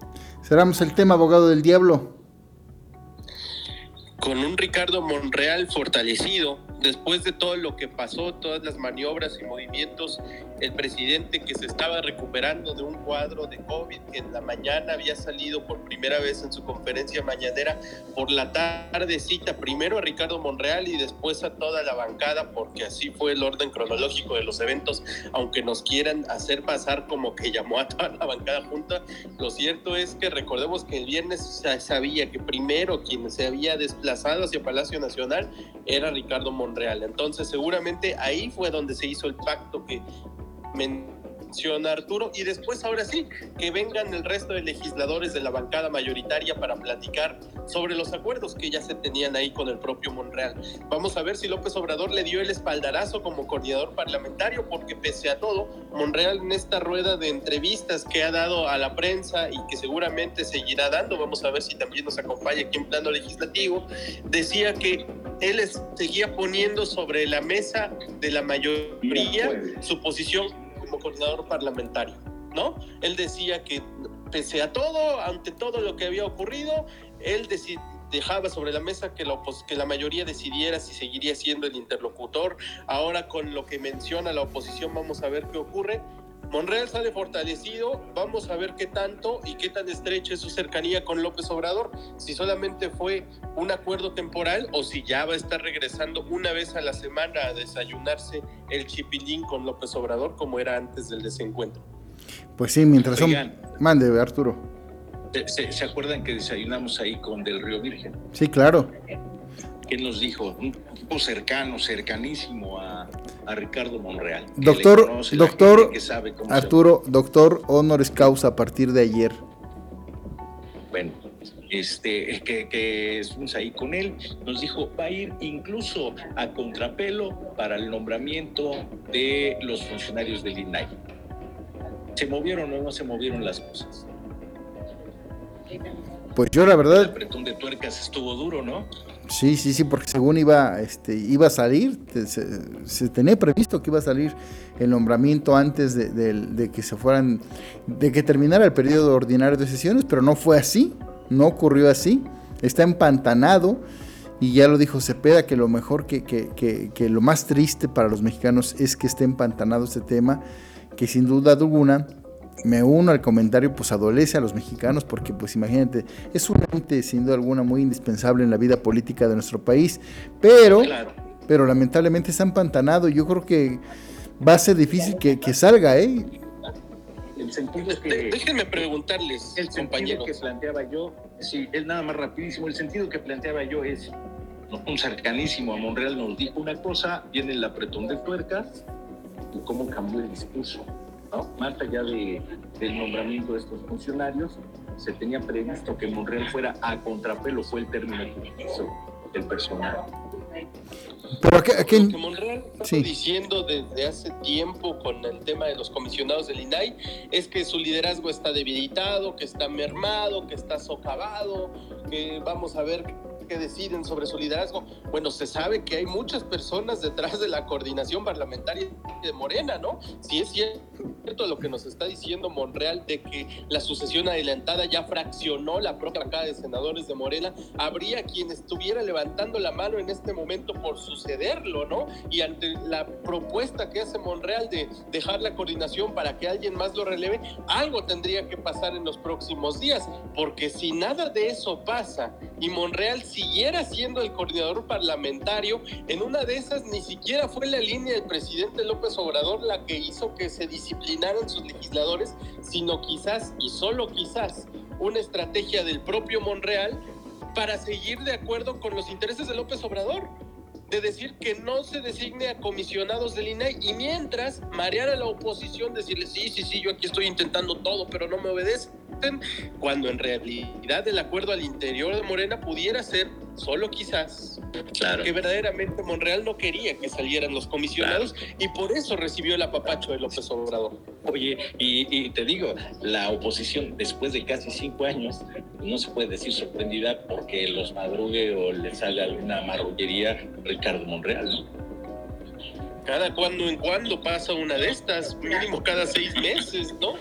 Cerramos el tema, abogado del diablo. Con un Ricardo Monreal fortalecido, después de todo lo que pasó, todas las maniobras y movimientos, el presidente que se estaba recuperando de un cuadro de COVID, que en la mañana había salido por primera vez en su conferencia mañanera, por la tarde cita primero a Ricardo Monreal y después a toda la bancada, porque así fue el orden cronológico de los eventos, aunque nos quieran hacer pasar como que llamó a toda la bancada junta, lo cierto es que recordemos que el viernes sabía que primero quien se había desplazado hacia Palacio Nacional era Ricardo Monreal real. Entonces, seguramente ahí fue donde se hizo el pacto que Arturo. Y después, ahora sí, que vengan el resto de legisladores de la bancada mayoritaria para platicar sobre los acuerdos que ya se tenían ahí con el propio Monreal. Vamos a ver si López Obrador le dio el espaldarazo como coordinador parlamentario, porque pese a todo, Monreal en esta rueda de entrevistas que ha dado a la prensa y que seguramente seguirá dando, vamos a ver si también nos acompaña aquí en plano legislativo, decía que él seguía poniendo sobre la mesa de la mayoría su posición como coordinador parlamentario, ¿no? Él decía que pese a todo, ante todo lo que había ocurrido, él dejaba sobre la mesa que la, que la mayoría decidiera si seguiría siendo el interlocutor. Ahora con lo que menciona la oposición vamos a ver qué ocurre Monreal sale fortalecido, vamos a ver qué tanto y qué tan estrecha es su cercanía con López Obrador, si solamente fue un acuerdo temporal o si ya va a estar regresando una vez a la semana a desayunarse el chipilín con López Obrador como era antes del desencuentro. Pues sí, mientras son... Mande, Arturo. ¿Se, ¿Se, acuerdan que desayunamos ahí con Del Río Virgen? Sí, claro. ¿Qué nos dijo? Un tipo cercano, cercanísimo a, a Ricardo Monreal. Doctor, conoce, doctor Arturo, doctor honoris causa a partir de ayer. Bueno, este, que, que estuvimos ahí con él, nos dijo, va a ir incluso a contrapelo para el nombramiento de los funcionarios del INAI. ¿Se movieron o no se movieron las cosas? Pues yo la verdad... El apretón de tuercas estuvo duro, ¿no? Sí, sí, sí, porque según iba, este, iba a salir, se, tenía previsto que iba a salir el nombramiento antes de, de, de, que se fueran, de que terminara el periodo ordinario de sesiones, pero no fue así, no ocurrió así, está empantanado y ya lo dijo Cepeda que lo mejor, que, que, que, que lo más triste para los mexicanos es que esté empantanado este tema, que sin duda alguna me uno al comentario, pues adolece a los mexicanos, porque pues imagínate, es un ente sin duda alguna muy indispensable en la vida política de nuestro país, pero, claro. pero lamentablemente está empantanado y yo creo que va a ser difícil que, que salga, ¿eh? El sentido es que, Déjenme preguntarles, el sentido que planteaba yo, sí, es nada más rapidísimo, el sentido que planteaba yo es, un cercanísimo a Monreal nos dijo una cosa, viene el apretón de tuercas, y cómo cambió el discurso. ¿No? Más allá de, del nombramiento de estos funcionarios, se tenía previsto que Monreal fuera a contrapelo, fue el término que utilizó el personal. Pero aquí, aquí... Lo que Monreal está sí. diciendo desde hace tiempo con el tema de los comisionados del INAI es que su liderazgo está debilitado, que está mermado, que está socavado, que vamos a ver que deciden sobre su liderazgo. Bueno, se sabe que hay muchas personas detrás de la coordinación parlamentaria de Morena, ¿no? Si es cierto lo que nos está diciendo Monreal de que la sucesión adelantada ya fraccionó la propia bancada de senadores de Morena, habría quien estuviera levantando la mano en este momento por sucederlo, ¿no? Y ante la propuesta que hace Monreal de dejar la coordinación para que alguien más lo releve, algo tendría que pasar en los próximos días, porque si nada de eso pasa y Monreal siguiera siendo el coordinador parlamentario, en una de esas ni siquiera fue la línea del presidente López Obrador la que hizo que se disciplinaran sus legisladores, sino quizás y solo quizás una estrategia del propio Monreal para seguir de acuerdo con los intereses de López Obrador de decir que no se designe a comisionados del INAI y mientras marear a la oposición, decirle sí, sí, sí, yo aquí estoy intentando todo, pero no me obedecen, cuando en realidad el acuerdo al interior de Morena pudiera ser solo quizás claro. que verdaderamente Monreal no quería que salieran los comisionados y por eso recibió el apapacho de López Obrador. Oye, y, te digo, la oposición después de casi cinco años no se puede decir sorprendida porque los madrugue o le salga alguna marrullería Ricardo Monreal, ¿no? Cada cuando en cuando pasa una de estas, mínimo cada seis meses, ¿no?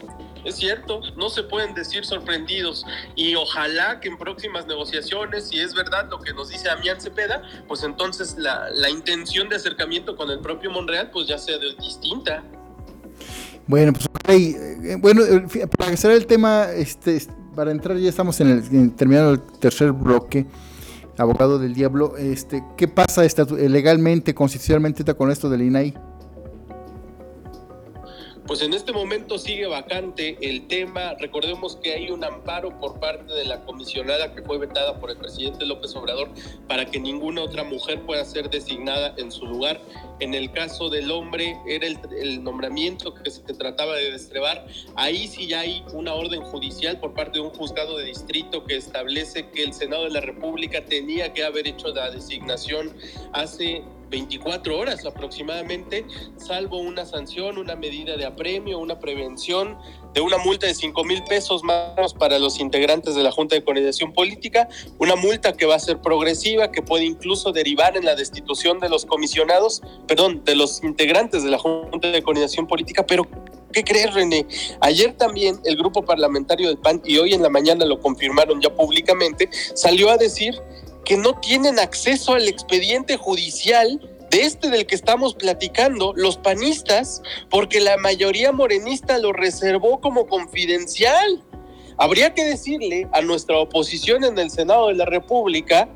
Es cierto, no se pueden decir sorprendidos y ojalá que en próximas negociaciones, si es verdad lo que nos dice Damián Cepeda, pues entonces la, la intención de acercamiento con el propio Monreal pues ya sea de, distinta. Bueno, pues eh, bueno, eh, para cerrar el tema, este, para entrar ya estamos en el terminando el tercer bloque, abogado del diablo, este, ¿qué pasa legalmente, constitucionalmente con esto del INAI? Pues en este momento sigue vacante el tema. Recordemos que hay un amparo por parte de la comisionada que fue vetada por el presidente López Obrador para que ninguna otra mujer pueda ser designada en su lugar. En el caso del hombre era el, nombramiento que se trataba de destrebar. Ahí sí ya hay una orden judicial por parte de un juzgado de distrito que establece que el Senado de la República tenía que haber hecho la designación hace 24 horas aproximadamente, salvo una sanción, una medida de apremio, una prevención de una multa de 5 mil pesos más para los integrantes de la Junta de Coordinación Política, una multa que va a ser progresiva, que puede incluso derivar en la destitución de los comisionados, perdón, de los integrantes de la Junta de Coordinación Política, pero ¿Qué crees, René? Ayer también el grupo parlamentario del PAN, y hoy en la mañana lo confirmaron ya públicamente, salió a decir que no tienen acceso al expediente judicial de este del que estamos platicando, los panistas, porque la mayoría morenista lo reservó como confidencial. Habría que decirle a nuestra oposición en el Senado de la República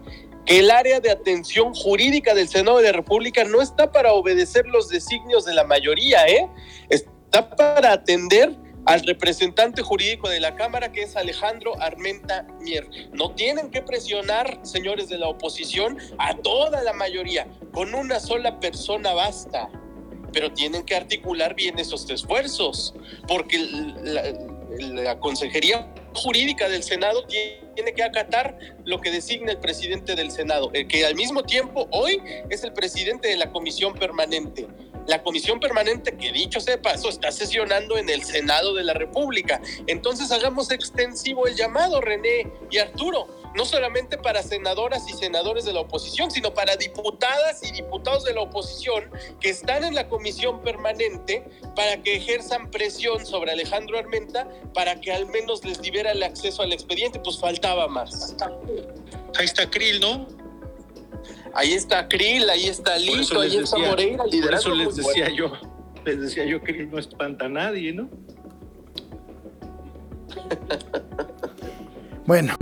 que el área de atención jurídica del Senado de la República no está para obedecer los designios de la mayoría, ¿eh? Está para atender al representante jurídico de la Cámara, que es Alejandro Armenta Mier. No tienen que presionar, señores de la oposición, a toda la mayoría. Con una sola persona basta. Pero tienen que articular bien esos esfuerzos, porque la, Consejería Jurídica del Senado tiene que acatar lo que designa el presidente del Senado, el que al mismo tiempo hoy es el presidente de la Comisión Permanente la comisión permanente, que dicho sea paso, está sesionando en el Senado de la República. Entonces hagamos extensivo el llamado, René y Arturo, no solamente para senadoras y senadores de la oposición, sino para diputadas y diputados de la oposición que están en la comisión permanente para que ejerzan presión sobre Alejandro Armenta para que al menos les libera el acceso al expediente, pues faltaba más. Ahí está Krill, ¿no? Ahí está Krill, ahí está Lito, ahí está Moreira. Por eso les decía yo, les decía yo que no espanta a nadie, ¿no? *laughs* bueno,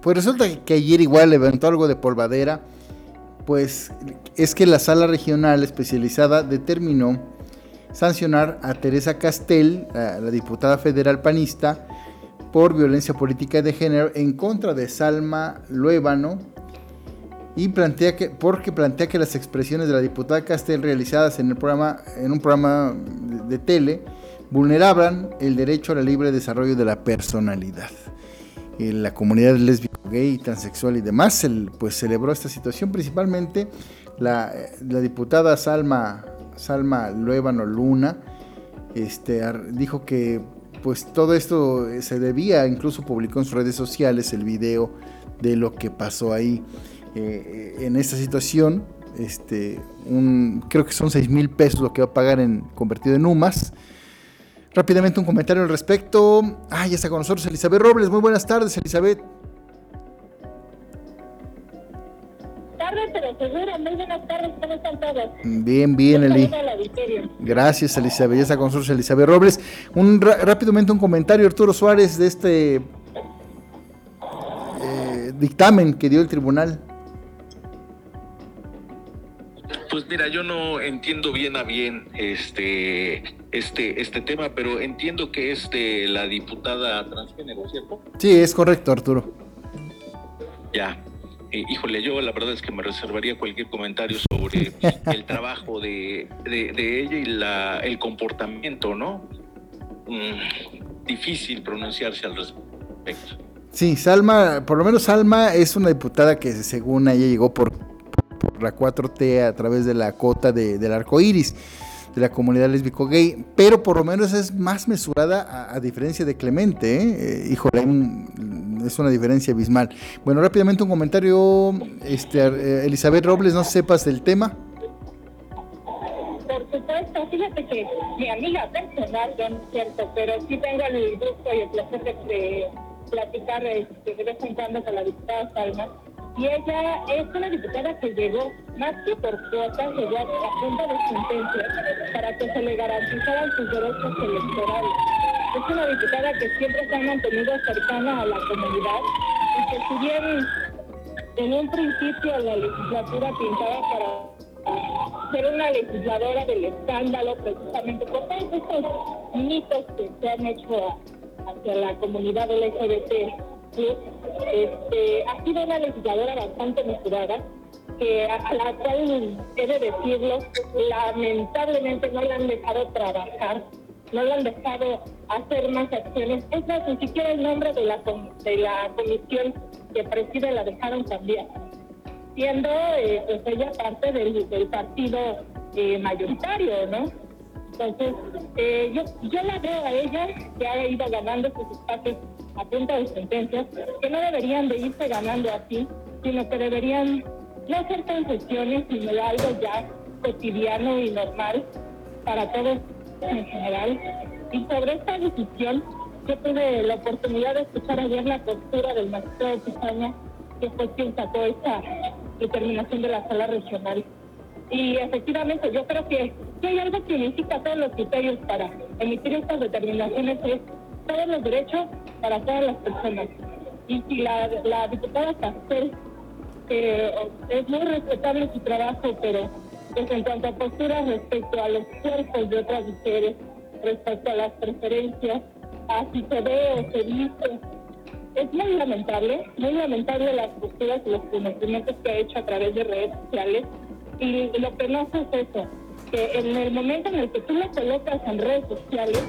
pues resulta que ayer igual levantó algo de polvadera, pues es que la sala regional especializada determinó sancionar a Teresa Castel, la, la diputada federal panista, por violencia política de género en contra de Salma Luébano, y plantea que, porque plantea que las expresiones de la diputada Castel realizadas en, el programa, en un programa de, tele vulneraban el derecho al libre desarrollo de la personalidad. En la comunidad lésbica, gay, transexual y demás pues celebró esta situación, principalmente la, diputada Salma, Salma Luébano Luna este, dijo que pues todo esto se debía, incluso publicó en sus redes sociales el video de lo que pasó ahí. Eh, en esta situación. Este, un, creo que son 6 mil pesos lo que va a pagar en convertido en UMAS. Rápidamente un comentario al respecto. Ah, ya está con nosotros Elizabeth Robles. Muy buenas tardes, Elizabeth. Tarde, pero seguro. Muy buenas tardes. ¿Cómo están todos? Bien, bien, Eli. Gracias, Elizabeth. Ya está con nosotros Elizabeth Robles. Un rápidamente un comentario, Arturo Suárez, de este eh, dictamen que dio el tribunal. Pues mira, yo no entiendo bien a bien este, este, este tema, pero entiendo que es de la diputada transgénero, ¿cierto? Sí, es correcto, Arturo. Ya. Eh, híjole, yo la verdad es que me reservaría cualquier comentario sobre *laughs* el trabajo de, ella y la, el comportamiento, ¿no? Mm, difícil pronunciarse al respecto. Sí, Salma, por lo menos Salma es una diputada que según ella llegó por la 4T a través de la cota de, del arco iris de la comunidad lésbico gay, pero por lo menos es más mesurada a, diferencia de Clemente, ¿eh? eh híjole, es una diferencia abismal. Bueno, rápidamente un comentario, este, eh, Elizabeth Robles, no sepas del tema. Por supuesto, fíjate que mi amiga personal, no es cierto, pero sí tengo el gusto y el placer de, platicar este, de vez en cuando con la diputada Salma y ella es una diputada que llegó, más que por cuota, llegó a punto de sentencia para que se le garantizaran sus derechos electorales. Es una diputada que siempre se ha mantenido cercana a la comunidad y que si en un principio la legislatura pintaba para ser una legisladora del escándalo precisamente por todos estos mitos que se han hecho hacia la comunidad LGBT este, ha sido una legisladora bastante mesurada, que a, la cual, he de decirlo, lamentablemente no le han dejado trabajar, no le han dejado hacer más acciones. Es más, ni siquiera el nombre de la, de la comisión que preside la dejaron cambiar, siendo eh, pues ella parte del, del partido eh, mayoritario, ¿no? Entonces, eh, yo, yo la veo a ella que ha ido ganando sus espacios a punta de sentencias, que no deberían de irse ganando así, sino que deberían no hacer concesiones, sino algo ya cotidiano y normal para todos en general. Y sobre esta decisión, yo tuve la oportunidad de escuchar ayer la postura del magistrado Pizaña, que fue quien sacó esta determinación de la sala regional. Y efectivamente, yo creo que si hay algo que unifica todos los criterios para emitir estas determinaciones es todos los derechos para todas las personas. Y si la, la diputada Castel, que es muy respetable su trabajo, pero pues en cuanto a posturas respecto a los cuerpos de otras mujeres, respecto a las preferencias, a si se ve o se dice, es muy lamentable, muy lamentable las posturas y los conocimientos que ha hecho a través de redes sociales. Y lo no es eso, que en el momento en el que tú lo colocas en redes sociales,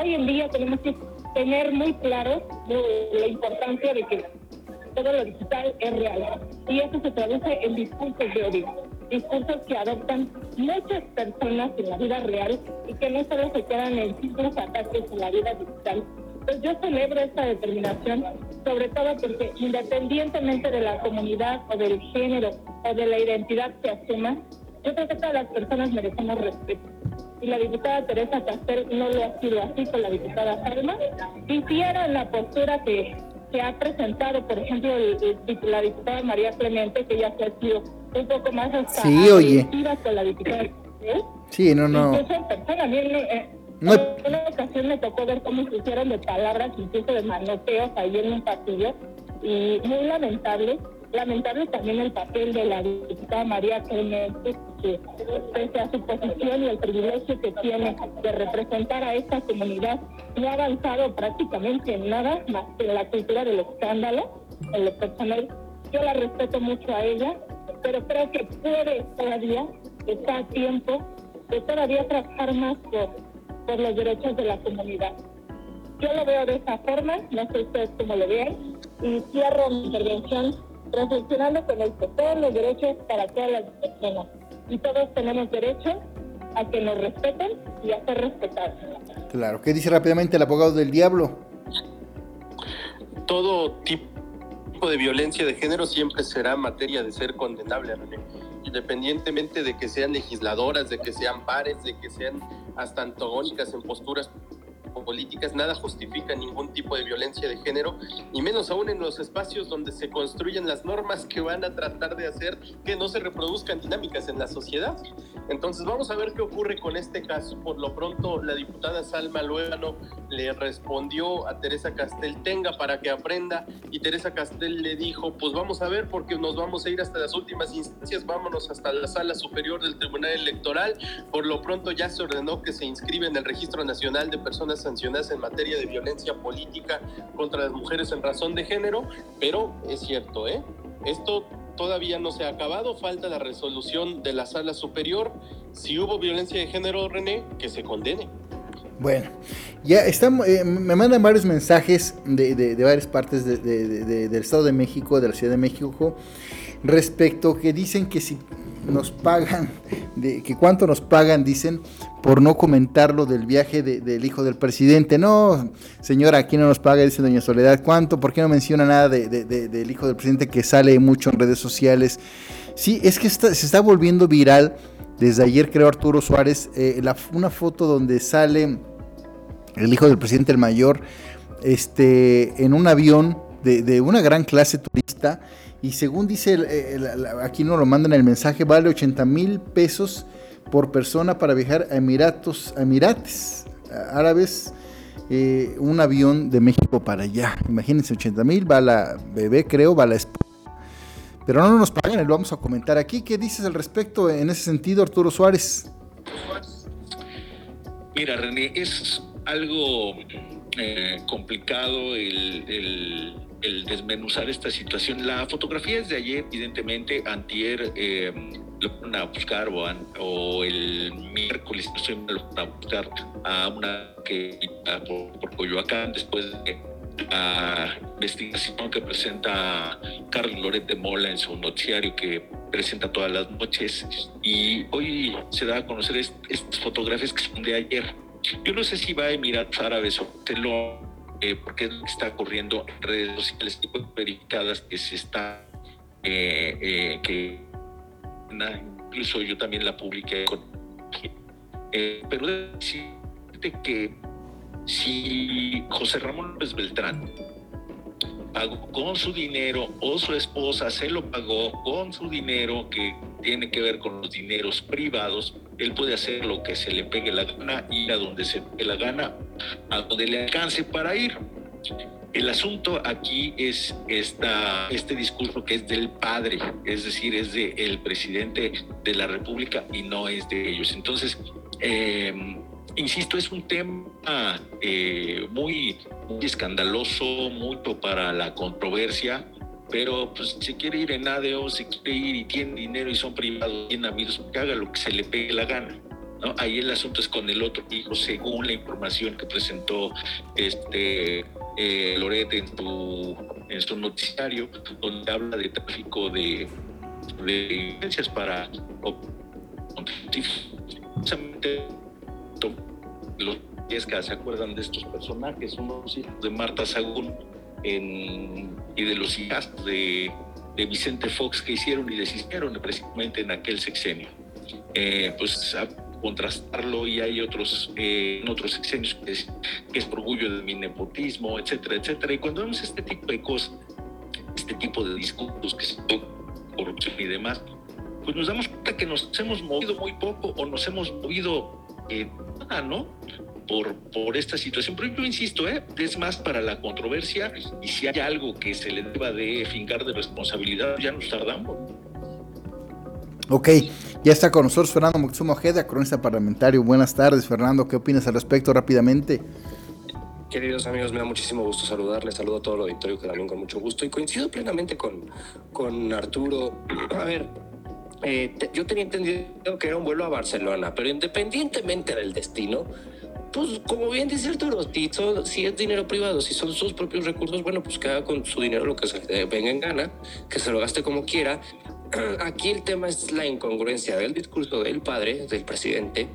hoy en día tenemos que tener muy claro la importancia de que todo lo digital es real. Y eso se traduce en discursos de odio, discursos que adoptan muchas personas en la vida real y que no solo se quedan en simples ataques en la vida digital. Pues yo celebro esta determinación, sobre todo porque independientemente de la comunidad o del género o de la identidad que asuma, yo creo que todas las personas merecemos respeto y la diputada Teresa Castel no lo ha sido así con la diputada Salma. Hiciera la postura que, se ha presentado, por ejemplo, la diputada María Clemente, que ya se ha sido un poco más sí, oye. con la diputada Sí, no, no. Incluso en persona, eh, En una ocasión me tocó ver cómo se hicieron de palabras, incluso de manoteos ahí en un pasillo, y muy lamentable Lamentable también el papel de la diputada María Clemente, que pese a su posición y el privilegio que tiene de representar a esta comunidad, no ha avanzado prácticamente en nada más que en la cultura del escándalo, en lo personal. Yo la respeto mucho a ella, pero creo que puede todavía, está a tiempo de todavía trabajar más por, por los derechos de la comunidad. Yo lo veo de esa forma, no sé ustedes cómo lo ven, y cierro mi intervención reflexionando con esto, todos los derechos para todas las personas y todos tenemos derecho a que nos respeten y a ser respetados. Claro, ¿qué dice rápidamente el abogado del diablo? Todo tipo de violencia de género siempre será materia de ser condenable, independientemente de que sean legisladoras, de que sean pares, de que sean hasta antagónicas en posturas políticas, nada justifica ningún tipo de violencia de género, y menos aún en los espacios donde se construyen las normas que van a tratar de hacer que no se reproduzcan dinámicas en la sociedad. Entonces vamos a ver qué ocurre con este caso. Por lo pronto, la diputada Salma Luégano le respondió a Teresa Castel, tenga para que aprenda, y Teresa Castel le dijo, pues vamos a ver porque nos vamos a ir hasta las últimas instancias, vámonos hasta la sala superior del Tribunal Electoral. Por lo pronto ya se ordenó que se inscribe en el Registro Nacional de Personas sancionadas en materia de violencia política contra las mujeres en razón de género, pero es cierto, ¿eh? Esto todavía no se ha acabado, falta la resolución de la sala superior. Si hubo violencia de género, René, que se condene. Bueno, ya estamos, eh, me mandan varios mensajes de, de, varias partes de, del Estado de México, de la Ciudad de México, respecto que dicen que si nos pagan, de, que cuánto nos pagan, dicen, por no comentar lo del viaje del hijo del presidente. No, señora, aquí no nos paga, dice doña Soledad. ¿Cuánto? ¿Por qué no menciona nada del hijo del presidente que sale mucho en redes sociales? Sí, es que se está volviendo viral. Desde ayer creo Arturo Suárez, eh, una foto donde sale el hijo del presidente el mayor este, en un avión de, de una gran clase turista y según dice, aquí nos lo mandan el mensaje, vale 80 mil pesos por persona para viajar a Emiratos, Emirates Árabes, eh, un avión de México para allá. Imagínense, 80 mil, va la bebé, creo, va la esposa. Pero no nos pagan, lo vamos a comentar aquí. ¿Qué dices al respecto en ese sentido, Arturo Suárez? Mira, René, es algo eh, complicado el desmenuzar esta situación. La fotografía es de ayer, evidentemente, antier eh, lo van a buscar o, el miércoles lo van a buscar a una que por, por Coyoacán después de la investigación que presenta Carlos Loret de Mola en su noticiario que presenta todas las noches y hoy se da a conocer estas fotografías que son de ayer. Yo no sé si va a Emiratos Árabes o lo eh, porque es lo que está ocurriendo en redes sociales verificadas que se está, eh, eh, que incluso yo también la publiqué, con, pero decirte que si José Ramón López Beltrán pagó con su dinero o su esposa se lo pagó con su dinero que tiene que ver con los dineros privados, él puede hacer lo que se le pegue la gana, ir a donde se pegue la gana, a donde le alcance para ir. El asunto aquí es esta, este discurso que es del padre, es decir, es del el presidente de la República y no es de ellos. Entonces, em, insisto, es un tema eh, muy, escandaloso, mucho para la controversia, pero pues si quiere ir en ADO, si quiere ir y tiene dinero y son privados, tiene amigos, que haga lo que se le pegue la gana. ¿no? Ahí el asunto es con el otro hijo, según la información que presentó este eh, en su, en su noticiario, donde habla de tráfico de, de para los que se acuerdan de estos personajes, unos hijos de Marta Sagún y de los hijos de, de, Vicente Fox que hicieron y deshicieron precisamente en aquel sexenio. Eh, pues a contrastarlo y hay otros eh, en otros sexenios que es, que es orgullo de mi nepotismo, etcétera, etcétera. Y cuando vemos este tipo de cosas, este tipo de discursos que son corrupción y demás, pues nos damos cuenta que nos hemos movido muy poco o nos hemos movido eh, nada, ¿no? por, por esta situación. Pero yo insisto, ¿eh? es más para la controversia y si hay algo que se le deba de fincar de responsabilidad, ya nos tardamos. Ok, ya está con nosotros Fernando Moxumo Ojeda, cronista parlamentario. Buenas tardes, Fernando. ¿Qué opinas al respecto rápidamente? Queridos amigos, me da muchísimo gusto saludarles. Saludo a todo el auditorio que también con mucho gusto y coincido plenamente con, con Arturo. A ver, eh, yo tenía entendido que era un vuelo a Barcelona, pero independientemente del destino, pues como bien dice Arturo, si, es dinero privado, si son sus propios recursos, bueno, pues haga con su dinero lo que se venga en gana, que se lo gaste como quiera. *clears throat* Aquí el tema es la incongruencia del discurso del padre, del presidente,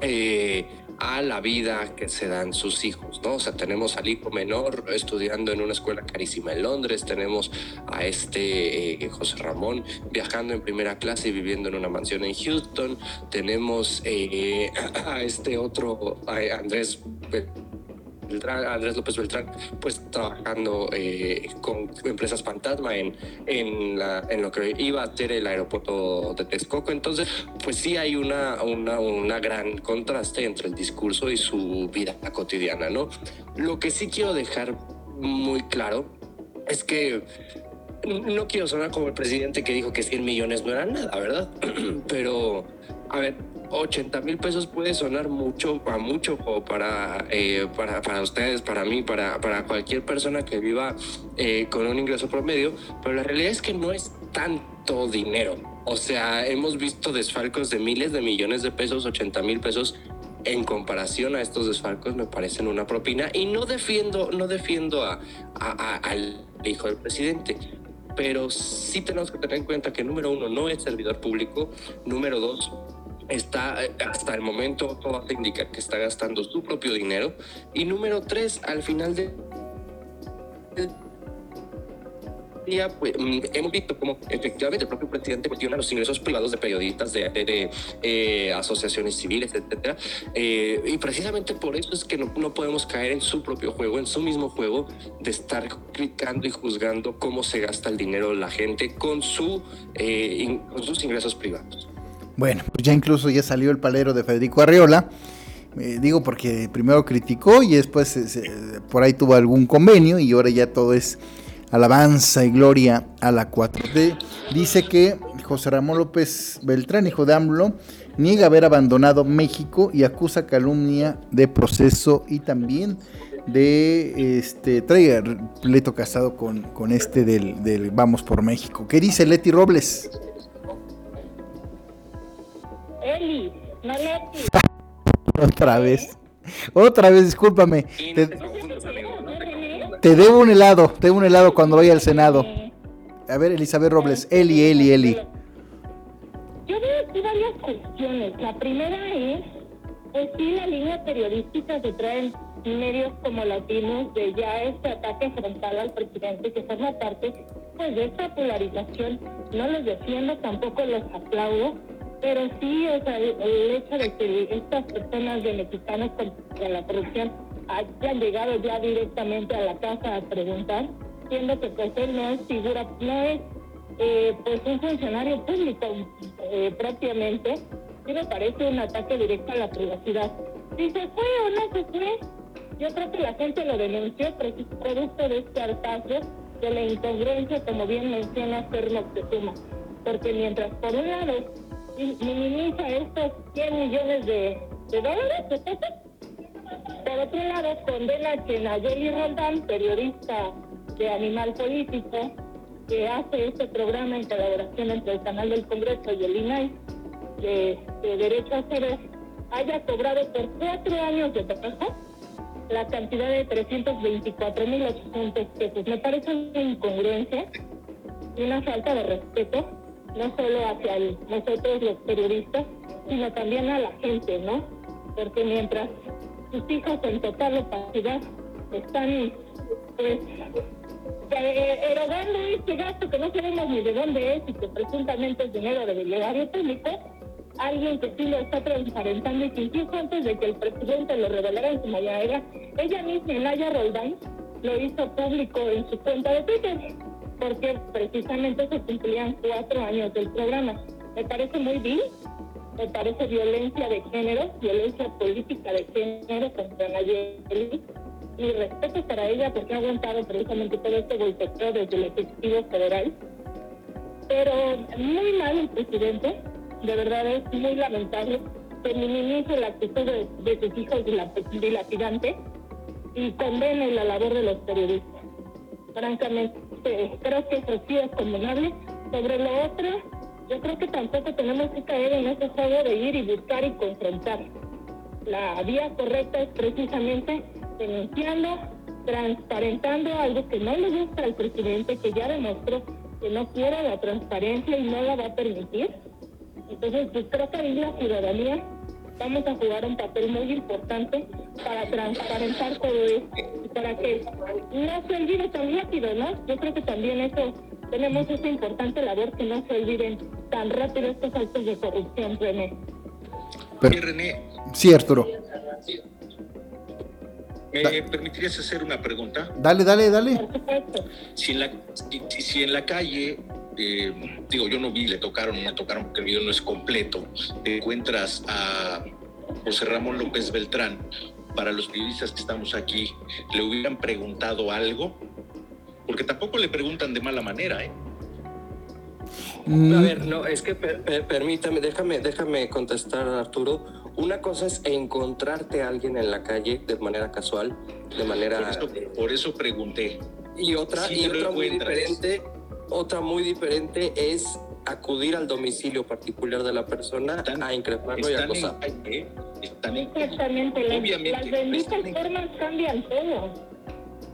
eh, a la vida que se dan sus hijos, ¿no? O sea, tenemos al hijo menor estudiando en una escuela carísima en Londres, tenemos a este eh, José Ramón viajando en primera clase y viviendo en una mansión en Houston, tenemos eh, *clears throat* a este otro, Andrés Andrés López Beltrán, pues trabajando eh, con empresas fantasma en, en, lo que iba a ser el aeropuerto de Texcoco. Entonces, pues sí hay una, una, una gran contraste entre el discurso y su vida cotidiana, ¿no? Lo que sí quiero dejar muy claro es que no quiero sonar como el presidente que dijo que 100 millones no eran nada, ¿verdad? *clears throat* Pero, a ver, 80 mil pesos puede sonar mucho, mucho para, eh, para, para, ustedes, para mí, para, para cualquier persona que viva eh, con un ingreso promedio, pero la realidad es que no es tanto dinero. O sea, hemos visto desfalcos de miles de millones de pesos, 80 mil pesos. En comparación a estos desfalcos me parecen una propina y no defiendo, no defiendo a, al hijo del presidente, pero sí tenemos que tener en cuenta que número uno no es servidor público, número dos está eh, hasta el momento todo hace indicar que está gastando su propio dinero y número tres al final de día pues, mm, hemos visto como efectivamente el propio presidente cuestiona los ingresos privados de periodistas, de, eh, asociaciones civiles, etcétera. Eh, y precisamente por eso es que no, no, podemos caer en su propio juego, en su mismo juego, de estar criticando y juzgando cómo se gasta el dinero de la gente con, su, con sus ingresos privados. Bueno, pues ya incluso ya salió el palero de Federico Arriola. Eh, digo porque primero criticó y después por ahí tuvo algún convenio y ahora ya todo es alabanza y gloria a la 4D. Dice que José Ramón López Beltrán, hijo de AMLO, niega haber abandonado México y acusa calumnia de proceso y también de este trae pleito casado con, con este del, del Vamos por México. ¿Qué dice Leti Robles? Otra vez. Otra vez, discúlpame. Te, debo un helado, te debo un helado cuando vaya al Senado. A ver, Elizabeth Robles, Eli, Eli, Eli. Yo veo aquí varias cuestiones. La primera es, pues sí, la línea periodística que traen medios como latinos de ya este ataque frontal al presidente que forma parte pues de esta polarización. No los defiendo, tampoco los aplaudo, pero sí, o sea, el, hecho de que estas personas de mexicanos contra la corrupción hayan llegado ya directamente a la casa a preguntar, siendo que pues no es figura, no es eh, pues un funcionario público eh, propiamente, sí me parece un ataque directo a la privacidad. Si se fue o no se fue, yo creo que la gente lo denunció producto de este hartazgo, de la incongruencia, como bien menciona Fer Moctezuma. Porque mientras por un lado minimiza estos 100 millones de, dólares, de. Por otro lado, condena que Nayeli Roldán, periodista de Animal Político, que hace este programa en colaboración entre el Canal del Congreso y el INAI, de, Derecho a haya cobrado por cuatro años de trabajo la cantidad de 324.800 pesos. Me parece una incongruencia y una falta de respeto no solo hacia nosotros los periodistas, sino también a la gente, ¿no? Porque mientras sus hijos en total opacidad están, pues, eh, erogando este gasto que no sabemos ni de dónde es y que presuntamente es dinero del erario público, alguien que sí lo está transparentando y que incluso antes de que el presidente lo revelara en su mañanera, ella misma, Naya Roldán, lo hizo público en su cuenta de Twitter porque precisamente se cumplían cuatro años del programa. Me parece muy bien, me parece violencia de género, violencia política de género contra Nayeli. Mi respeto para ella porque ha aguantado precisamente todo este golpeteo desde el Ejecutivo Federal. Pero muy mal el presidente, de verdad es muy lamentable que minimice la actitud de, de sus hijos dilapidante y condene la labor de los periodistas. Francamente, creo que eso sí es condenable. Sobre lo otro, yo creo que tampoco tenemos que caer en ese juego de ir y buscar y confrontar. La vía correcta es precisamente denunciando, transparentando algo que no le gusta al presidente, que ya demostró que no quiere la transparencia y no la va a permitir. Entonces, pues creo que ahí la ciudadanía vamos a jugar un papel muy importante para transparentar todo esto y para que no se olvide tan rápido, ¿no? Yo creo que también eso tenemos esa importante labor que no se olviden tan rápido estos actos de corrupción, René. Oye, René, Sí, Arturo. ¿Me permitirías hacer una pregunta? Dale, dale, dale. Si en la, si, si en la calle, eh, digo, yo no vi, le tocaron, no me tocaron porque el video no es completo, te encuentras a José Ramón López Beltrán, para los periodistas que estamos aquí, ¿le hubieran preguntado algo? Porque tampoco le preguntan de mala manera, ¿eh? Mm, A ver, no, es que per- per- permítame, déjame, déjame contestar, Arturo. Una cosa es encontrarte a alguien en la calle de manera casual, de manera... Por eso, por eso pregunté. Y otra, Sí, y otra muy diferente, otra muy diferente es acudir al domicilio particular de la persona Están- a increparlo y en acosar. calle, ¿eh? Están en Exactamente, las, Obviamente, las benditas están en- formas cambian todo.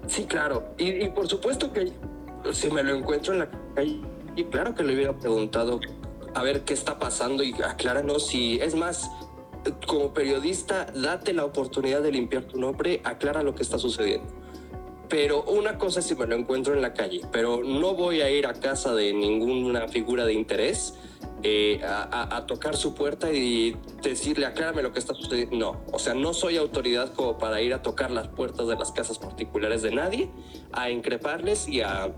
Sí, claro. Y, y por supuesto que si me lo encuentro en la calle, claro que le hubiera preguntado a ver qué está pasando y acláranos si, es más, como periodista, date la oportunidad de limpiar tu nombre, aclara lo que está sucediendo. Pero una cosa es si me lo encuentro en la calle, pero no voy a ir a casa de ninguna figura de interés eh, a- a tocar su puerta y decirle, aclárame lo que está sucediendo. No, o sea, no soy autoridad como para ir a tocar las puertas de las casas particulares de nadie, a increparles y a,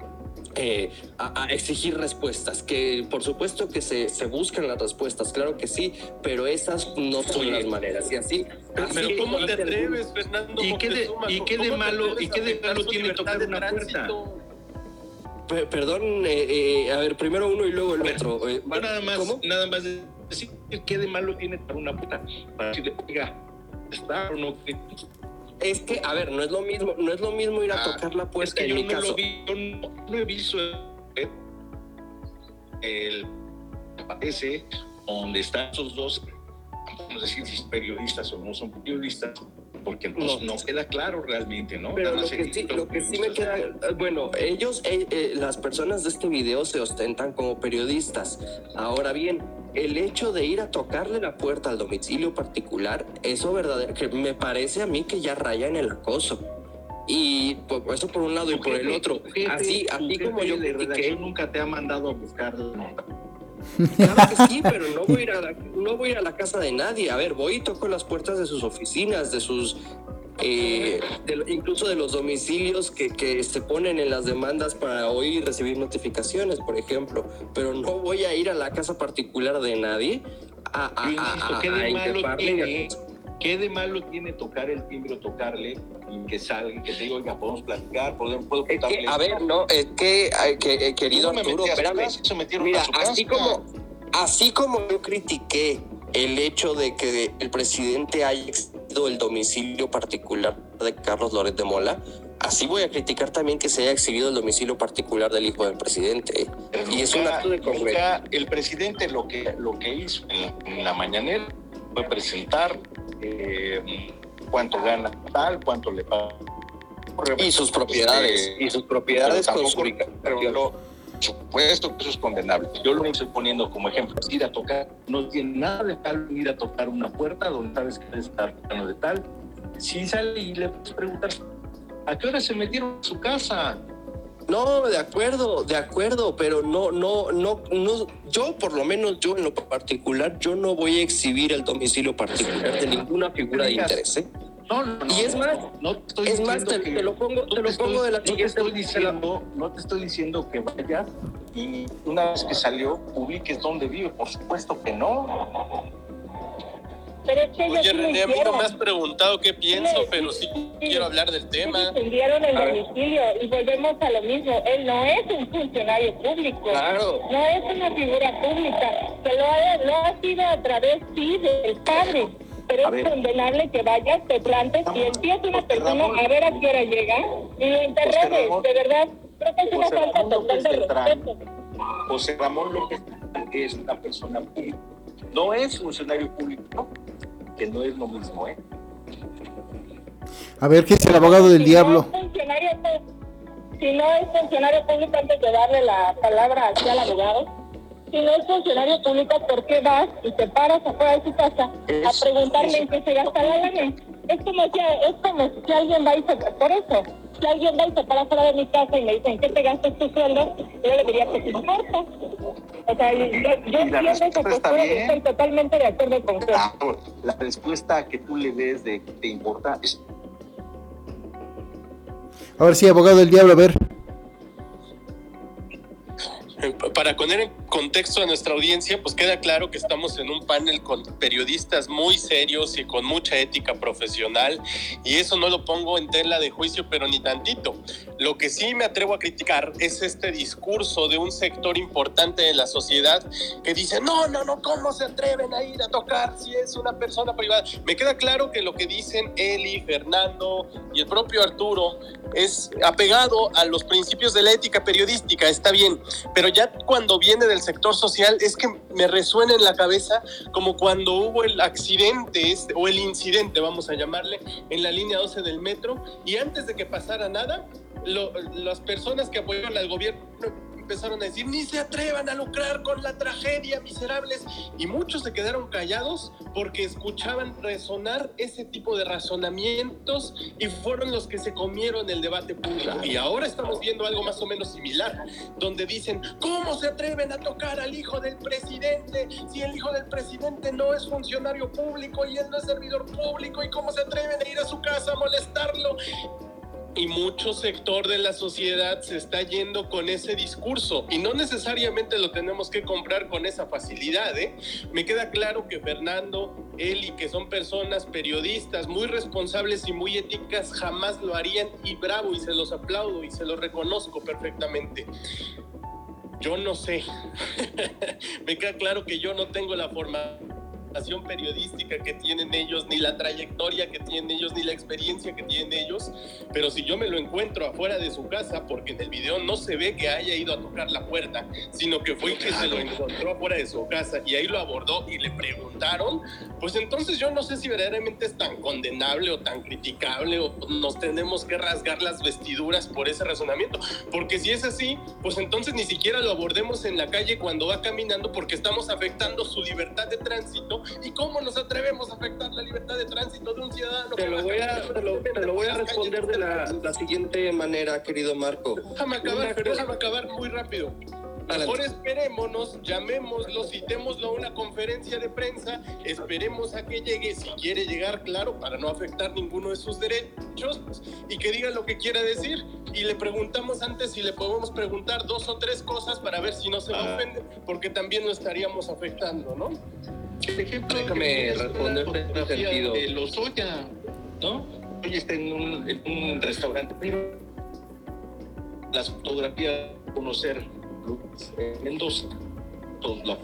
eh, a, a exigir respuestas. Que por supuesto que se, se buscan las respuestas, claro que sí, pero esas no son Oye. las maneras. Y así... Pero así ¿cómo te algún- atreves, Fernando? ¿Y qué de- y qué de ¿Cómo te malo- y qué de malo tiene tocar una puerta? Per- Perdón, eh, eh, a ver, primero uno y luego el ver, otro. Eh, nada más, ¿Cómo? nada más decir qué de malo tiene para una puta. Para decirle, oiga, ¿está o no? Es que, a ver, no es lo mismo, no es lo mismo ir a Ah, tocar la puerta es que en yo mi no caso. lo vi, yo no, no he visto eh, el aparece donde están esos dos, vamos a decir si son periodistas o no son periodistas, porque no, No. no queda claro realmente, ¿no? Pero lo que, sí, lo que sí me queda, eh, bueno, ellos, eh, eh, las personas de este video se ostentan como periodistas. Ahora bien, el hecho de ir a tocarle la puerta al domicilio particular, eso verdadero, que me parece a mí que ya raya en el acoso. Y por, eso por un lado y por el otro. Así, así como yo critiqué, nunca te ha mandado a buscar la nota. Claro que sí, pero no voy, a ir a la, *laughs* no voy a ir a la casa de nadie. A ver, voy y toco las puertas de sus oficinas, de sus. eh, de incluso de los domicilios que, que se ponen en las demandas para hoy recibir notificaciones, por ejemplo. Pero no voy a ir a la casa particular de nadie a, a, a- ¿qué a a-? ¿Qué de malo tiene tocar el timbre o tocarle y que salga que te diga, oiga, podemos platicar, podemos, puedo Es que, a ver, esto"? no, es que, que, eh, querido Arturo, espérame. se Mira, así como, así como yo critiqué el hecho de que el presidente haya exhibido el domicilio particular de Carlos Loret de Mola, así voy a criticar también que se haya exhibido el domicilio particular del hijo del presidente. Pero Y es un nunca- acto de congreso. nunca el presidente lo que, lo que hizo en, en la mañanera fue presentar eh, cuánto gana tal, cuánto le paga. Y sus propiedades, y sus propiedades Pero tampoco- pero lo- supuesto que eso es condenable. Yo lo estoy poniendo como ejemplo. es Ir a tocar, no tiene nada de tal ir a tocar una puerta donde sabes que plano de tal. Si sale y le puedes preguntar, ¿a qué hora se metieron a su casa? No, de acuerdo, de acuerdo, pero no, no, no, no, yo por lo menos yo en lo particular, yo no voy a exhibir el domicilio particular de ninguna figura de interés. ¿eh? No, no, no, Y es más, no te estoy es más, te, que- te lo pongo, te lo estoy- pongo de la no te estoy la- no te estoy diciendo que vayas y una vez que salió publiques dónde vive, por supuesto que no. Pero es que Oye, sí lo René, a mí no me has preguntado qué pienso, Sí, pero sí quiero hablar del tema. defendieron el domicilio y volvemos a lo mismo. Él no es un funcionario público. Claro. No es una figura pública. Que lo ha, lo ha sido a través, sí, del padre. Pero A es ver. condenable que vayas, te plantes y empieces una persona Ramón. a ver a qué hora llega y lo interrogues. De verdad, creo que es una José falta Ramón total López de respeto. José Ramón López es una persona pública, no es funcionario público, que no es lo mismo, ¿eh? A ver, ¿qué es el abogado del Si diablo? No funcionario, si no es funcionario público, antes de darle la palabra aquí al abogado, si no es funcionario público, ¿por qué vas y te paras afuera de su casa a preguntarle en qué se gasta la lana? Es como si, es como si alguien va y se... Por eso, si alguien va y se para fuera de mi casa y me dicen, ¿qué te gastas tu sueldo? Yo le diría que te importa. O sea, yo, yo entiendo esa postura y estoy totalmente de acuerdo con usted. La respuesta que tú le des de que te importa es A ver si abogado del diablo, a ver. Para poner en contexto a nuestra audiencia, pues queda claro que estamos en un panel con periodistas muy serios y con mucha ética profesional, y eso no lo pongo en tela de juicio, pero ni tantito. Lo que sí me atrevo a criticar es este discurso de un sector importante de la sociedad que dice, no, no, no, ¿cómo se atreven a ir a tocar si es una persona privada? Me queda claro que lo que dicen Eli, Fernando y el propio Arturo es apegado a los principios de la ética periodística, está bien, pero ya cuando viene del sector social es que me resuena en la cabeza como cuando hubo el accidente este, o el incidente, vamos a llamarle, en la línea 12 del metro y antes de que pasara nada, las personas que apoyaron al gobierno empezaron a decir, ni se atrevan a lucrar con la tragedia, miserables. Y muchos se quedaron callados porque escuchaban resonar ese tipo de razonamientos y fueron los que se comieron el debate público. Y ahora estamos viendo algo más o menos similar, donde dicen, ¿cómo se atreven a tocar al hijo del presidente si el hijo del presidente no es funcionario público y él no es servidor público? ¿Y cómo se atreven a ir a su casa a molestarlo? Y mucho sector de la sociedad se está yendo con ese discurso y no necesariamente lo tenemos que comprar con esa facilidad. ¿eh? Me queda claro que Fernando, Eli, que son personas periodistas muy responsables y muy éticas, jamás lo harían y bravo y se los aplaudo y se los reconozco perfectamente. Yo no sé. *laughs* Me queda claro que yo no tengo la forma periodística que tienen ellos, ni la trayectoria que tienen ellos, ni la experiencia que tienen ellos, pero si yo me lo encuentro afuera de su casa, porque en el video no se ve que haya ido a tocar la puerta, sino que fue que se lo encontró afuera de su casa y ahí lo abordó y le preguntaron, pues entonces yo no sé si verdaderamente es tan condenable o tan criticable o nos tenemos que rasgar las vestiduras por ese razonamiento, porque si es así, pues entonces ni siquiera lo abordemos en la calle cuando va caminando porque estamos afectando su libertad de tránsito ¿Y cómo nos atrevemos a afectar la libertad de tránsito de un ciudadano? Te lo voy a, te lo, te lo voy a responder de la, la, siguiente manera, querido Marco. Déjame acabar, déjame acabar muy rápido. Mejor esperémonos, llamémoslo, citémoslo a una conferencia de prensa, esperemos a que llegue, si quiere llegar, claro, para no afectar ninguno de sus derechos, y que diga lo que quiera decir. Y le preguntamos antes si le podemos preguntar dos o tres cosas para ver si no se va a ofender, porque también lo estaríamos afectando, ¿no? ejemplo, déjame responder en este sentido. De Lozoya, ¿no? Hoy está en un, en un restaurante, pero las fotografías conocer Mendoza, todos la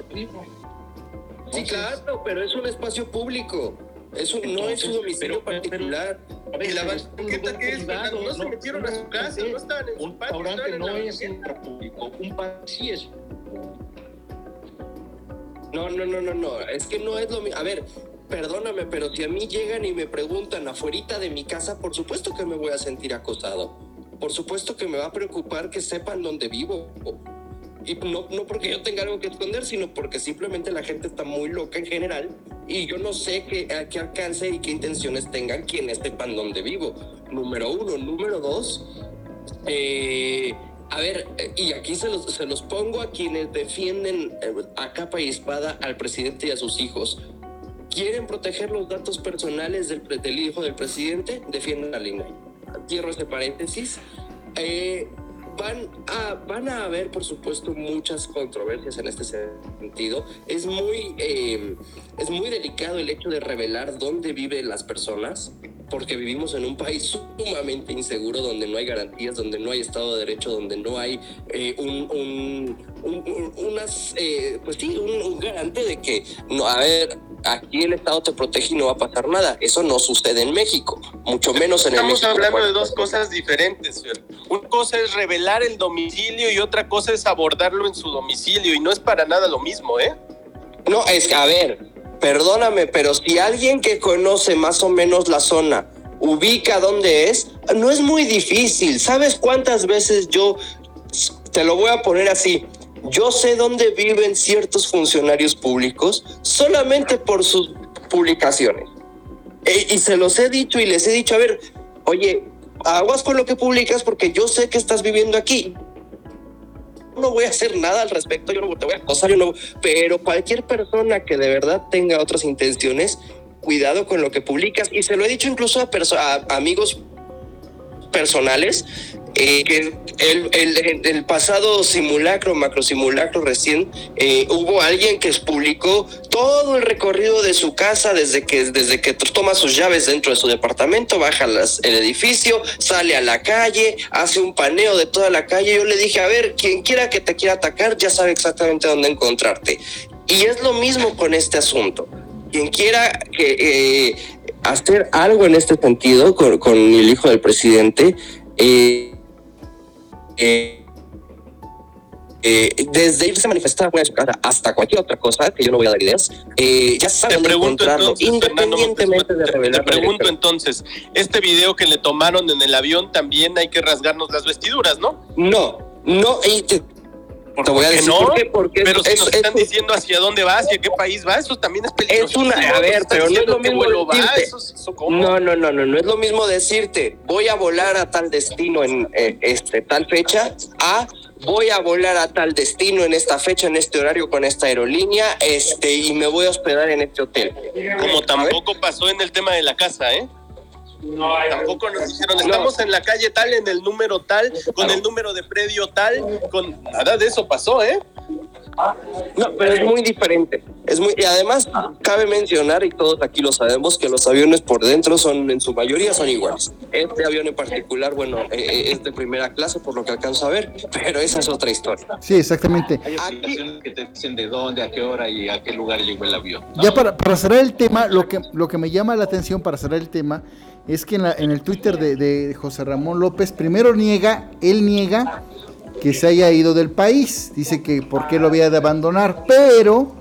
Sí, claro, pero es un espacio público. Eso no es un domicilio pero, particular. Pero, ver, la ¿qué tal que es? No, no, se metieron a su casa, no estaban en un su patio. Restaurante no es público, un patio sí es no, no, no, no, no. Es que no es lo mismo. A ver, perdóname, pero si a mí llegan y me preguntan afuera de mi casa, por supuesto que me voy a sentir acosado. Por supuesto que me va a preocupar que sepan dónde vivo. Y no, no porque yo tenga algo que esconder, sino porque simplemente la gente está muy loca en general y yo no sé qué, a qué alcance y qué intenciones tengan quienes sepan dónde vivo. Número uno. Número dos, eh, a ver, y aquí se los, se los pongo a quienes defienden eh, a capa y espada al presidente y a sus hijos. ¿Quieren proteger los datos personales del, del hijo del presidente? Defienden la línea. Cierro ese paréntesis. Eh, van, a, van a haber, por supuesto, muchas controversias en este sentido. Es muy, eh, es muy delicado el hecho de revelar dónde viven las personas porque vivimos en un país sumamente inseguro, donde no hay garantías, donde no hay Estado de Derecho, donde no hay eh, un, un, un, unas, eh, pues sí, un, garante de que, no, a ver, aquí el Estado te protege y no va a pasar nada. Eso no sucede en México, mucho menos en Estamos el México. Estamos hablando de dos cosas diferentes, Fer. Una cosa es revelar el domicilio y otra cosa es abordarlo en su domicilio, y no es para nada lo mismo, ¿eh? No, es que, a ver, perdóname, pero si alguien que conoce más o menos la zona ubica dónde es, no es muy difícil. ¿Sabes cuántas veces yo, te lo voy a poner así, Yo sé dónde viven ciertos funcionarios públicos solamente por sus publicaciones. E- y se los he dicho y les he dicho, a ver, oye, aguas con lo que publicas porque yo sé que estás viviendo aquí. No voy a hacer nada al respecto, yo no te voy a acosar, yo no, pero cualquier persona que de verdad tenga otras intenciones, cuidado con lo que publicas. Y se lo he dicho incluso a, perso- a amigos personales, eh, que el, el- el- pasado simulacro, macro simulacro recién, eh, hubo alguien que publicó todo el recorrido de su casa desde que, desde que toma sus llaves dentro de su departamento, baja las- el edificio, sale a la calle, hace un paneo de toda la calle. Yo le dije, a ver, quien quiera que te quiera atacar ya sabe exactamente dónde encontrarte. Y es lo mismo con este asunto. Quien quiera que, eh, hacer algo en este sentido con, con el hijo del presidente, eh, eh, eh, desde irse a manifestar hasta cualquier otra cosa, que yo no voy a dar ideas, eh, ya saben Te pregunto encontrarlo, entonces, Fernando independientemente de Te revelar. la pregunto entonces, este video que le tomaron en el avión también hay que rasgarnos las vestiduras, ¿no? No, no, y te, te voy a ¿Por decir no? por qué, porque Pero si nos es- están diciendo hacia dónde va, hacia qué país va, eso también es peligroso. Es una, a ver, pero no es lo mismo va, decirte. eso, eso cómo. No, no, no, no, no es lo mismo decirte voy a volar a tal destino en eh, este tal fecha a voy a volar a tal destino en esta fecha, en este horario con esta aerolínea, este y me voy a hospedar en este hotel. Como tampoco pasó en el tema de la casa, ¿eh? Tampoco nos dijeron, estamos en la calle tal, en el número tal, con el número de predio tal, con nada de eso pasó, ¿eh? No, pero es muy diferente. Es muy y además cabe mencionar y todos aquí lo sabemos que los aviones por dentro son en su mayoría son iguales. Este avión en particular, bueno, eh, eh, es de primera clase por lo que alcanzo a ver, pero esa es otra historia. Sí, exactamente. Hay aplicaciones que te dicen de dónde, a qué hora y a qué lugar llegó el avión. Ya para, para cerrar el tema, lo que, lo que me llama la atención para cerrar el tema es que en, la- en el Twitter de, de José Ramón López, primero niega, él niega que se haya ido del país, dice que por qué lo había de abandonar, pero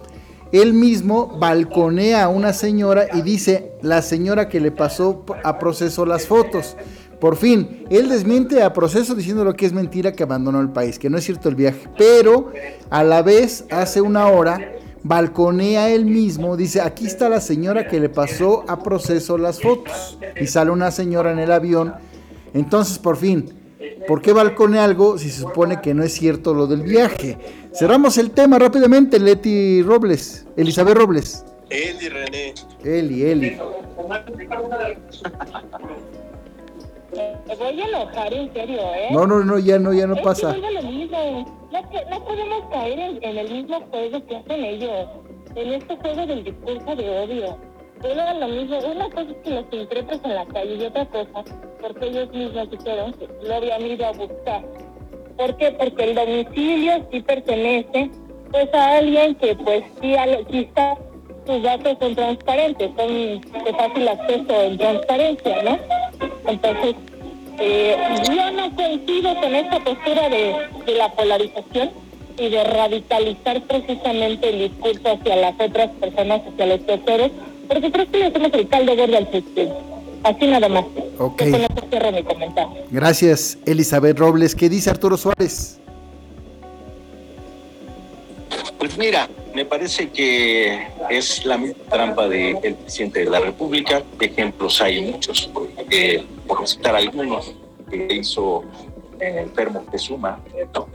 él mismo balconea a una señora y dice la señora que le pasó a proceso las fotos. Por fin, él desmiente a proceso diciendo lo que es mentira que abandonó el país, que no es cierto el viaje, pero a la vez hace una hora balconea él mismo, dice, aquí está la señora que le pasó a proceso las fotos. Y sale una señora en el avión. Entonces, por fin, ¿por qué balconea algo si se supone que no es cierto lo del viaje? Cerramos el tema rápidamente, Leti Robles, Elizabeth Robles. Eli, René. Eli, Eli. *laughs* Me voy a enojar, en serio, ¿eh? No, no, no, ya no, ya no Es que pasa. vuelve lo mismo. No, no podemos caer en, en el mismo juego que hacen ellos. En este juego del discurso de odio. A lo mismo. Una cosa es que los increpes en la calle y otra cosa, porque ellos mismos dijeron que lo habían ido a buscar. ¿Por qué? Porque el domicilio sí pertenece pues a alguien que pues sí, al- quizá sus datos son transparentes, son de fácil acceso en transparencia, ¿no? Entonces, eh, yo no coincido con esta postura de, de la polarización y de radicalizar precisamente el discurso hacia las otras personas, hacia los terceros, porque creo que le hacemos el caldo verde al presidente. Así nada más. Ok. Yo con eso cierro mi comentario. Gracias, Elizabeth Robles. ¿Qué dice Arturo Suárez? Pues mira, me parece que es la misma trampa del presidente de la República. Ejemplos hay muchos, eh, por citar algunos, que hizo el enfermo que suma,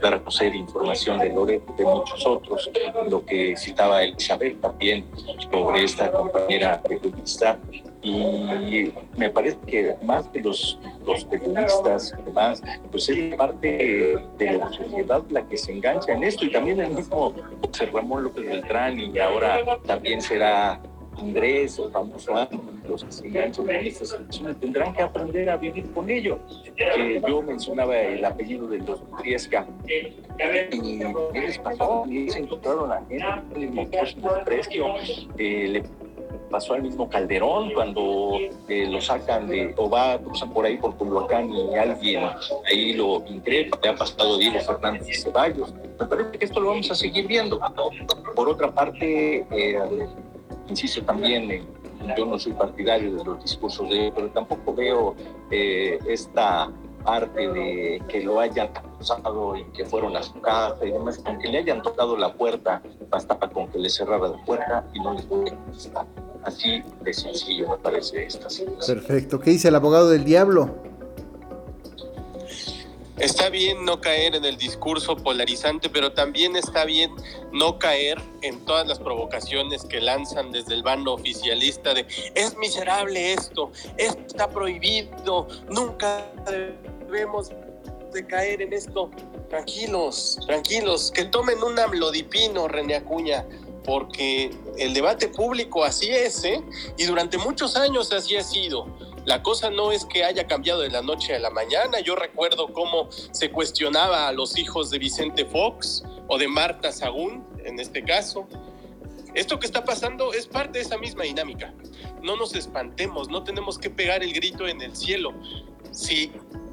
dar a conocer información de Loreto, de muchos otros, lo que citaba Elizabeth también sobre esta compañera periodista. Y me parece que más que los, los periodistas, además, pues es parte de la sociedad la que se engancha en esto y también el mismo José Ramón López Beltrán y ahora también será Andrés, el famoso los que se enganchan en estas situaciones tendrán que aprender a vivir con ello. Eh, yo mencionaba el apellido de los Triesca y ¿qué les pasó? Y se encontraron a gente su desprecio, eh, pasó al mismo Calderón cuando eh, lo sacan de, o cruzan por ahí por Culhuacán y alguien ahí lo increpa, ha pasado Diego Fernández Ceballos. Me parece que esto lo vamos a seguir viendo. Por otra parte, eh, insisto también, yo no soy partidario de los discursos de él, pero tampoco veo eh, esta parte de que lo hayan acusado y que fueron a su casa y demás, con que le hayan tocado la puerta, bastaba con que le cerrara la puerta y no les podía contestar. Así de sencillo me parece esta situación. Perfecto. ¿Qué dice el abogado del diablo? Está bien no caer en el discurso polarizante, pero también está bien no caer en todas las provocaciones que lanzan desde el bando oficialista de es miserable esto, esto está prohibido, nunca debemos de caer en esto. Tranquilos, tranquilos, que tomen un amlodipino, René Acuña, porque el debate público así es, ¿eh? Y durante muchos años así ha sido. La cosa no es que haya cambiado de la noche a la mañana. Yo recuerdo cómo se cuestionaba a los hijos de Vicente Fox o de Marta Sagún, en este caso. Esto que está pasando es parte de esa misma dinámica. No nos espantemos, no tenemos que pegar el grito en el cielo. Si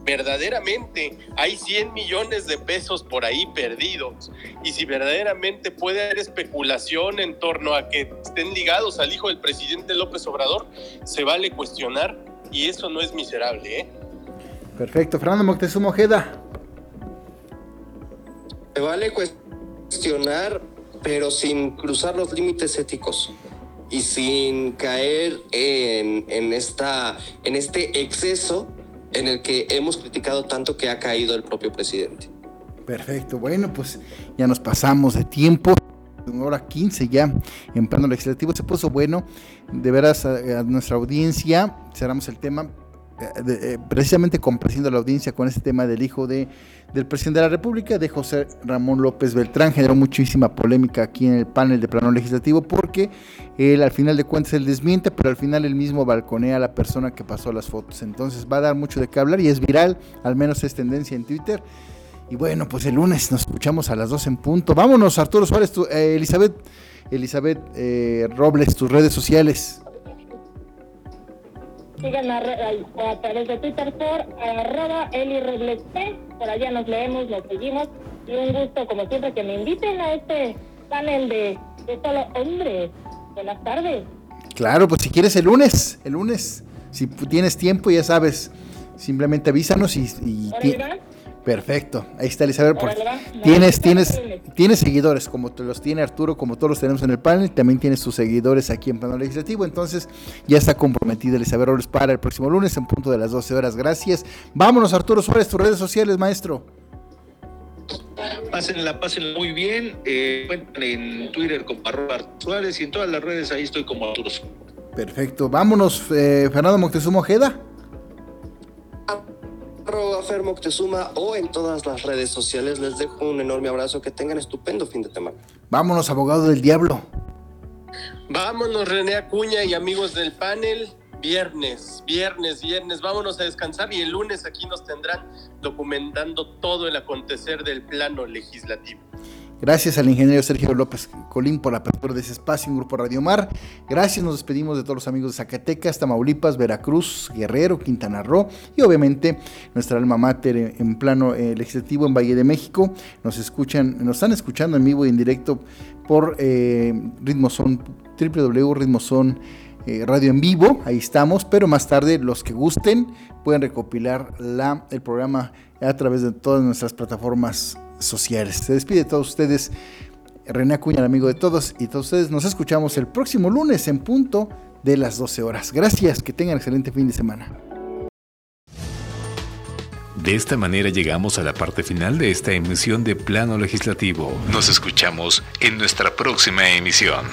verdaderamente hay 100 millones de pesos por ahí perdidos y si verdaderamente puede haber especulación en torno a que estén ligados al hijo del presidente López Obrador, se vale cuestionar y eso no es miserable, ¿eh? Perfecto. Fernando Moctezuma Ojeda. Se vale cuestionar, pero sin cruzar los límites éticos y sin caer en, en, esta, en este exceso en el que hemos criticado tanto que ha caído el propio presidente. Perfecto. Bueno, pues ya nos pasamos de tiempo una hora 15 ya en plano legislativo. Se puso bueno, de veras, a, a nuestra audiencia, cerramos el tema. Eh, eh, precisamente complaciendo a la audiencia con este tema del hijo de, del presidente de la República, de José Ramón López Beltrán, generó muchísima polémica aquí en el panel de plano legislativo porque él al final de cuentas él desmiente, pero al final él mismo balconea a la persona que pasó las fotos. Entonces va a dar mucho de qué hablar y es viral, al menos es tendencia en Twitter. Y bueno, pues el lunes nos escuchamos a las 2 en punto. Vámonos, Arturo Suárez, eh, Elizabeth, Elizabeth Robles, tus redes sociales. Síganme a, a- a través de Twitter por arroba. Por allá nos leemos, nos seguimos. Y un gusto, como siempre, que me inviten a este panel de, de solo hombres. Buenas tardes. Claro, pues si quieres el lunes, el lunes, si tienes tiempo, ya sabes, simplemente avísanos y... y. Perfecto, ahí está Elizabeth. por- Tienes, tienes, tienes seguidores, como te los tiene Arturo, como todos los tenemos en el panel, también tienes tus seguidores aquí en plano legislativo, entonces ya está comprometida Elizabeth Robles para el próximo lunes en punto de las 12 horas. Gracias. Vámonos, Arturo Suárez, tus redes sociales, maestro. Pásenla, pásenla muy bien. Eh, cuentan en Twitter como arroba Arturo Suárez y en todas las redes ahí estoy como Arturo Suárez. Perfecto, vámonos, eh, Fernando Moctezuma Ojeda. Arroba Fer Moctezuma o en todas las redes sociales. Les dejo un enorme abrazo. Que tengan estupendo fin de semana. Vámonos, abogado del diablo. Vámonos, René Acuña y amigos del panel. Viernes, viernes, viernes. Vámonos a descansar y el lunes aquí nos tendrán documentando todo el acontecer del plano legislativo. Gracias al ingeniero Sergio López Colín por la apertura de ese espacio en Grupo Radio Mar. Gracias, nos despedimos de todos los amigos de Zacatecas, Tamaulipas, Veracruz, Guerrero, Quintana Roo y obviamente nuestra alma mater en, plano eh, legislativo en Valle de México. Nos escuchan, nos están escuchando en vivo y en directo por eh, Ritmoson, www.ritmoson eh, Radio en vivo, ahí estamos, pero más tarde los que gusten pueden recopilar la, el programa a través de todas nuestras plataformas sociales. Se despide de todos ustedes René Acuña, el amigo de todos, y todos ustedes nos escuchamos el próximo lunes en punto de las 12 horas. Gracias, que tengan excelente fin de semana. De esta manera llegamos a la parte final de esta emisión de Plano Legislativo. Nos escuchamos en nuestra próxima emisión.